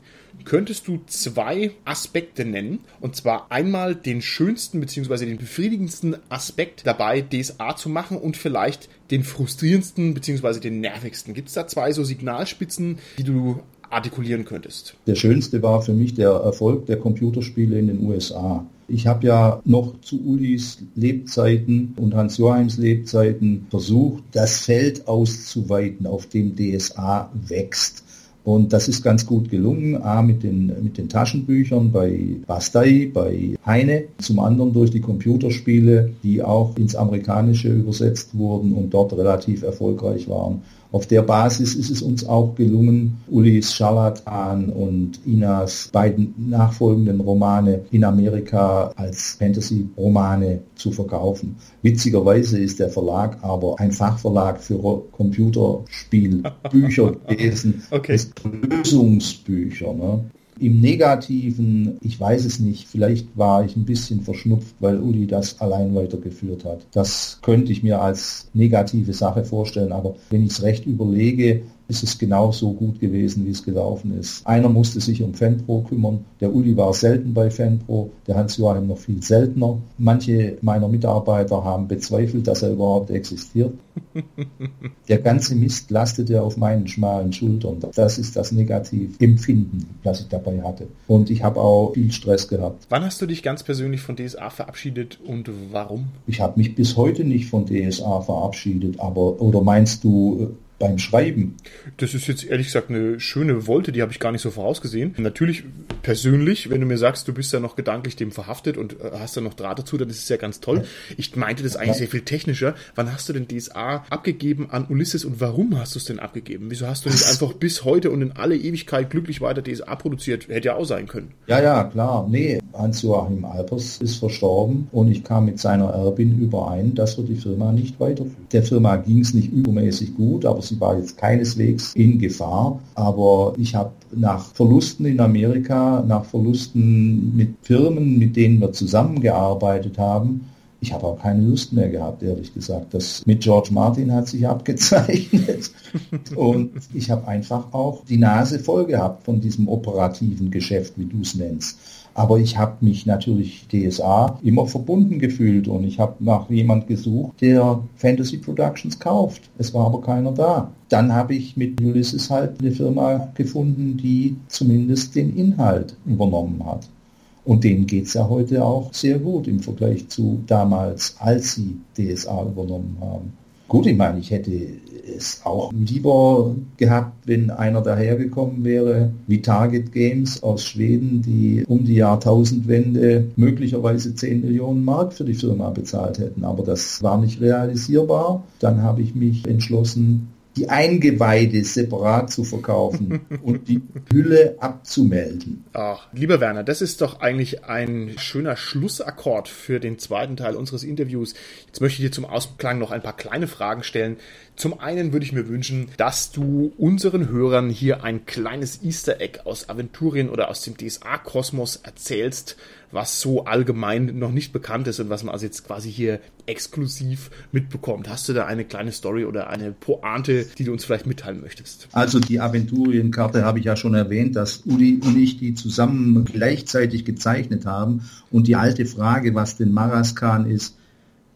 Könntest du zwei Aspekte nennen? Und zwar einmal den schönsten bzw. den befriedigendsten Aspekt dabei, DSA zu machen und vielleicht den frustrierendsten bzw. den nervigsten. Gibt es da zwei so Signalspitzen, die du artikulieren könntest? Der schönste war für mich der Erfolg der Computerspiele in den USA. Ich habe ja noch zu Ulis Lebzeiten und Hans-Joachims Lebzeiten versucht, das Feld auszuweiten, auf dem DSA wächst. Und das ist ganz gut gelungen, A, mit den, mit den Taschenbüchern bei Bastei, bei Heine, zum anderen durch die Computerspiele, die auch ins Amerikanische übersetzt wurden und dort relativ erfolgreich waren. Auf der Basis ist es uns auch gelungen, Ulis Charlatan und Inas beiden nachfolgenden Romane in Amerika als Fantasy-Romane zu verkaufen. Witzigerweise ist der Verlag aber ein Fachverlag für Computerspielbücher gewesen, okay. Lösungsbücher. Ne? Im Negativen, ich weiß es nicht, vielleicht war ich ein bisschen verschnupft, weil Uli das allein weitergeführt hat. Das könnte ich mir als negative Sache vorstellen, aber wenn ich es recht überlege, ist es genauso gut gewesen, wie es gelaufen ist. Einer musste sich um Fanpro kümmern. Der Uli war selten bei Fanpro, der Hans-Joachim noch viel seltener. Manche meiner Mitarbeiter haben bezweifelt, dass er überhaupt existiert. Der ganze Mist lastete auf meinen schmalen Schultern. Das ist das negative Empfinden, das ich dabei hatte. Und ich habe auch viel Stress gehabt. Wann hast du dich ganz persönlich von DSA verabschiedet und warum? Ich habe mich bis heute nicht von DSA verabschiedet, aber oder meinst du beim Schreiben. Das ist jetzt ehrlich gesagt eine schöne Wolte, die habe ich gar nicht so vorausgesehen. Natürlich persönlich, wenn du mir sagst, du bist ja noch gedanklich dem verhaftet und äh, hast da noch Draht dazu, dann ist es ja ganz toll. Ich meinte das eigentlich sehr viel technischer. Wann hast du denn DSA abgegeben an Ulysses und warum hast du es denn abgegeben? Wieso hast du nicht einfach bis heute und in alle Ewigkeit glücklich weiter DSA produziert? Hätte ja auch sein können. Ja, ja, klar. Nee, Hans-Joachim Alpers ist verstorben und ich kam mit seiner Erbin überein, dass wir die Firma nicht weiterführen. Der Firma ging es nicht übermäßig gut, aber war jetzt keineswegs in Gefahr. Aber ich habe nach Verlusten in Amerika, nach Verlusten mit Firmen, mit denen wir zusammengearbeitet haben, ich habe auch keine Lust mehr gehabt, ehrlich gesagt. Das mit George Martin hat sich abgezeichnet. Und ich habe einfach auch die Nase voll gehabt von diesem operativen Geschäft, wie du es nennst. Aber ich habe mich natürlich DSA immer verbunden gefühlt und ich habe nach jemand gesucht, der Fantasy Productions kauft. Es war aber keiner da. Dann habe ich mit Ulysses halt eine Firma gefunden, die zumindest den Inhalt übernommen hat. Und denen geht es ja heute auch sehr gut im Vergleich zu damals, als sie DSA übernommen haben. Gut, ich meine, ich hätte es auch lieber gehabt, wenn einer dahergekommen wäre, wie Target Games aus Schweden, die um die Jahrtausendwende möglicherweise 10 Millionen Mark für die Firma bezahlt hätten. Aber das war nicht realisierbar. Dann habe ich mich entschlossen, die Eingeweide separat zu verkaufen und die Hülle abzumelden. Ach, lieber Werner, das ist doch eigentlich ein schöner Schlussakkord für den zweiten Teil unseres Interviews. Jetzt möchte ich dir zum Ausklang noch ein paar kleine Fragen stellen. Zum einen würde ich mir wünschen, dass du unseren Hörern hier ein kleines Easter Egg aus Aventurien oder aus dem DSA-Kosmos erzählst, was so allgemein noch nicht bekannt ist und was man also jetzt quasi hier exklusiv mitbekommt. Hast du da eine kleine Story oder eine Pointe, die du uns vielleicht mitteilen möchtest? Also die Aventurienkarte habe ich ja schon erwähnt, dass Uli und ich die zusammen gleichzeitig gezeichnet haben. Und die alte Frage, was denn Maraskan ist,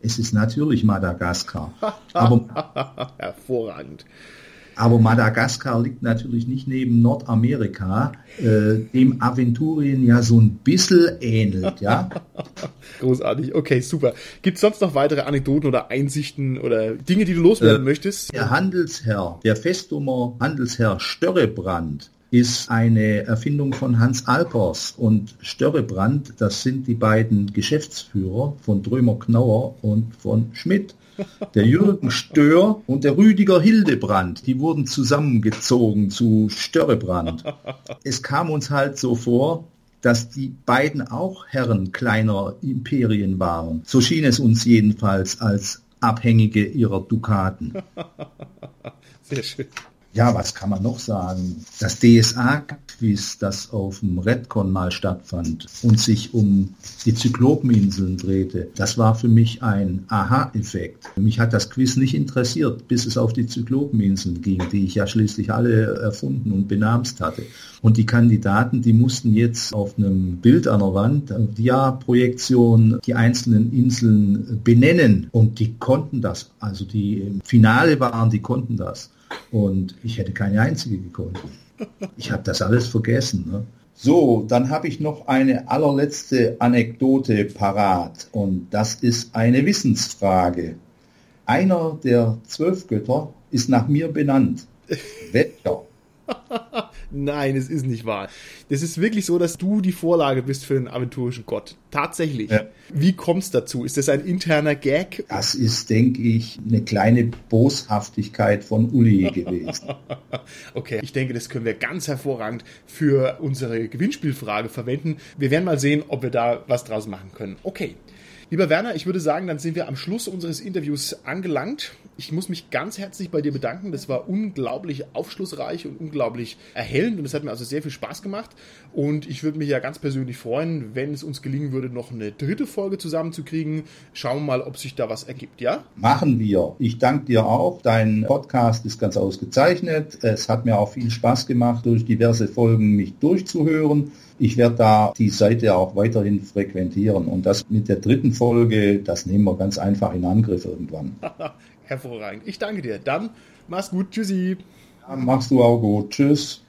es ist natürlich Madagaskar. Aber, Hervorragend. Aber Madagaskar liegt natürlich nicht neben Nordamerika, äh, dem Aventurien ja so ein bisschen ähnelt, ja. Großartig, okay, super. Gibt es sonst noch weitere Anekdoten oder Einsichten oder Dinge, die du loswerden äh, möchtest? Der Handelsherr, der Festumer Handelsherr Störrebrand, ist eine Erfindung von Hans Alpers und Störrebrand, das sind die beiden Geschäftsführer von Drömer Knauer und von Schmidt. Der Jürgen Stör und der Rüdiger Hildebrand, die wurden zusammengezogen zu Störrebrand. Es kam uns halt so vor, dass die beiden auch Herren kleiner Imperien waren. So schien es uns jedenfalls als Abhängige ihrer Dukaten. Sehr schön. Ja, was kann man noch sagen? Das DSA-Quiz, das auf dem Redcon mal stattfand und sich um die Zyklopeninseln drehte, das war für mich ein Aha-Effekt. Mich hat das Quiz nicht interessiert, bis es auf die Zyklopeninseln ging, die ich ja schließlich alle erfunden und benamst hatte. Und die Kandidaten, die mussten jetzt auf einem Bild an der Wand, Dia-Projektion, die einzelnen Inseln benennen. Und die konnten das. Also die im Finale waren, die konnten das. Und ich hätte keine einzige gekonnt. Ich habe das alles vergessen. Ne? So, dann habe ich noch eine allerletzte Anekdote parat und das ist eine Wissensfrage. Einer der zwölf Götter ist nach mir benannt. Welcher? Nein, es ist nicht wahr. Das ist wirklich so, dass du die Vorlage bist für den aventurischen Gott. Tatsächlich. Ja. Wie kommt es dazu? Ist das ein interner Gag? Das ist, denke ich, eine kleine Boshaftigkeit von Uli gewesen. okay, ich denke, das können wir ganz hervorragend für unsere Gewinnspielfrage verwenden. Wir werden mal sehen, ob wir da was draus machen können. Okay. Lieber Werner, ich würde sagen, dann sind wir am Schluss unseres Interviews angelangt. Ich muss mich ganz herzlich bei dir bedanken. Das war unglaublich aufschlussreich und unglaublich erhellend und es hat mir also sehr viel Spaß gemacht. Und ich würde mich ja ganz persönlich freuen, wenn es uns gelingen würde, noch eine dritte Folge zusammenzukriegen. Schauen wir mal, ob sich da was ergibt, ja? Machen wir. Ich danke dir auch. Dein Podcast ist ganz ausgezeichnet. Es hat mir auch viel Spaß gemacht, durch diverse Folgen mich durchzuhören. Ich werde da die Seite auch weiterhin frequentieren. Und das mit der dritten Folge, das nehmen wir ganz einfach in Angriff irgendwann. Hervorragend. Ich danke dir. Dann mach's gut. Tschüssi. Ja, machst du auch gut. Tschüss.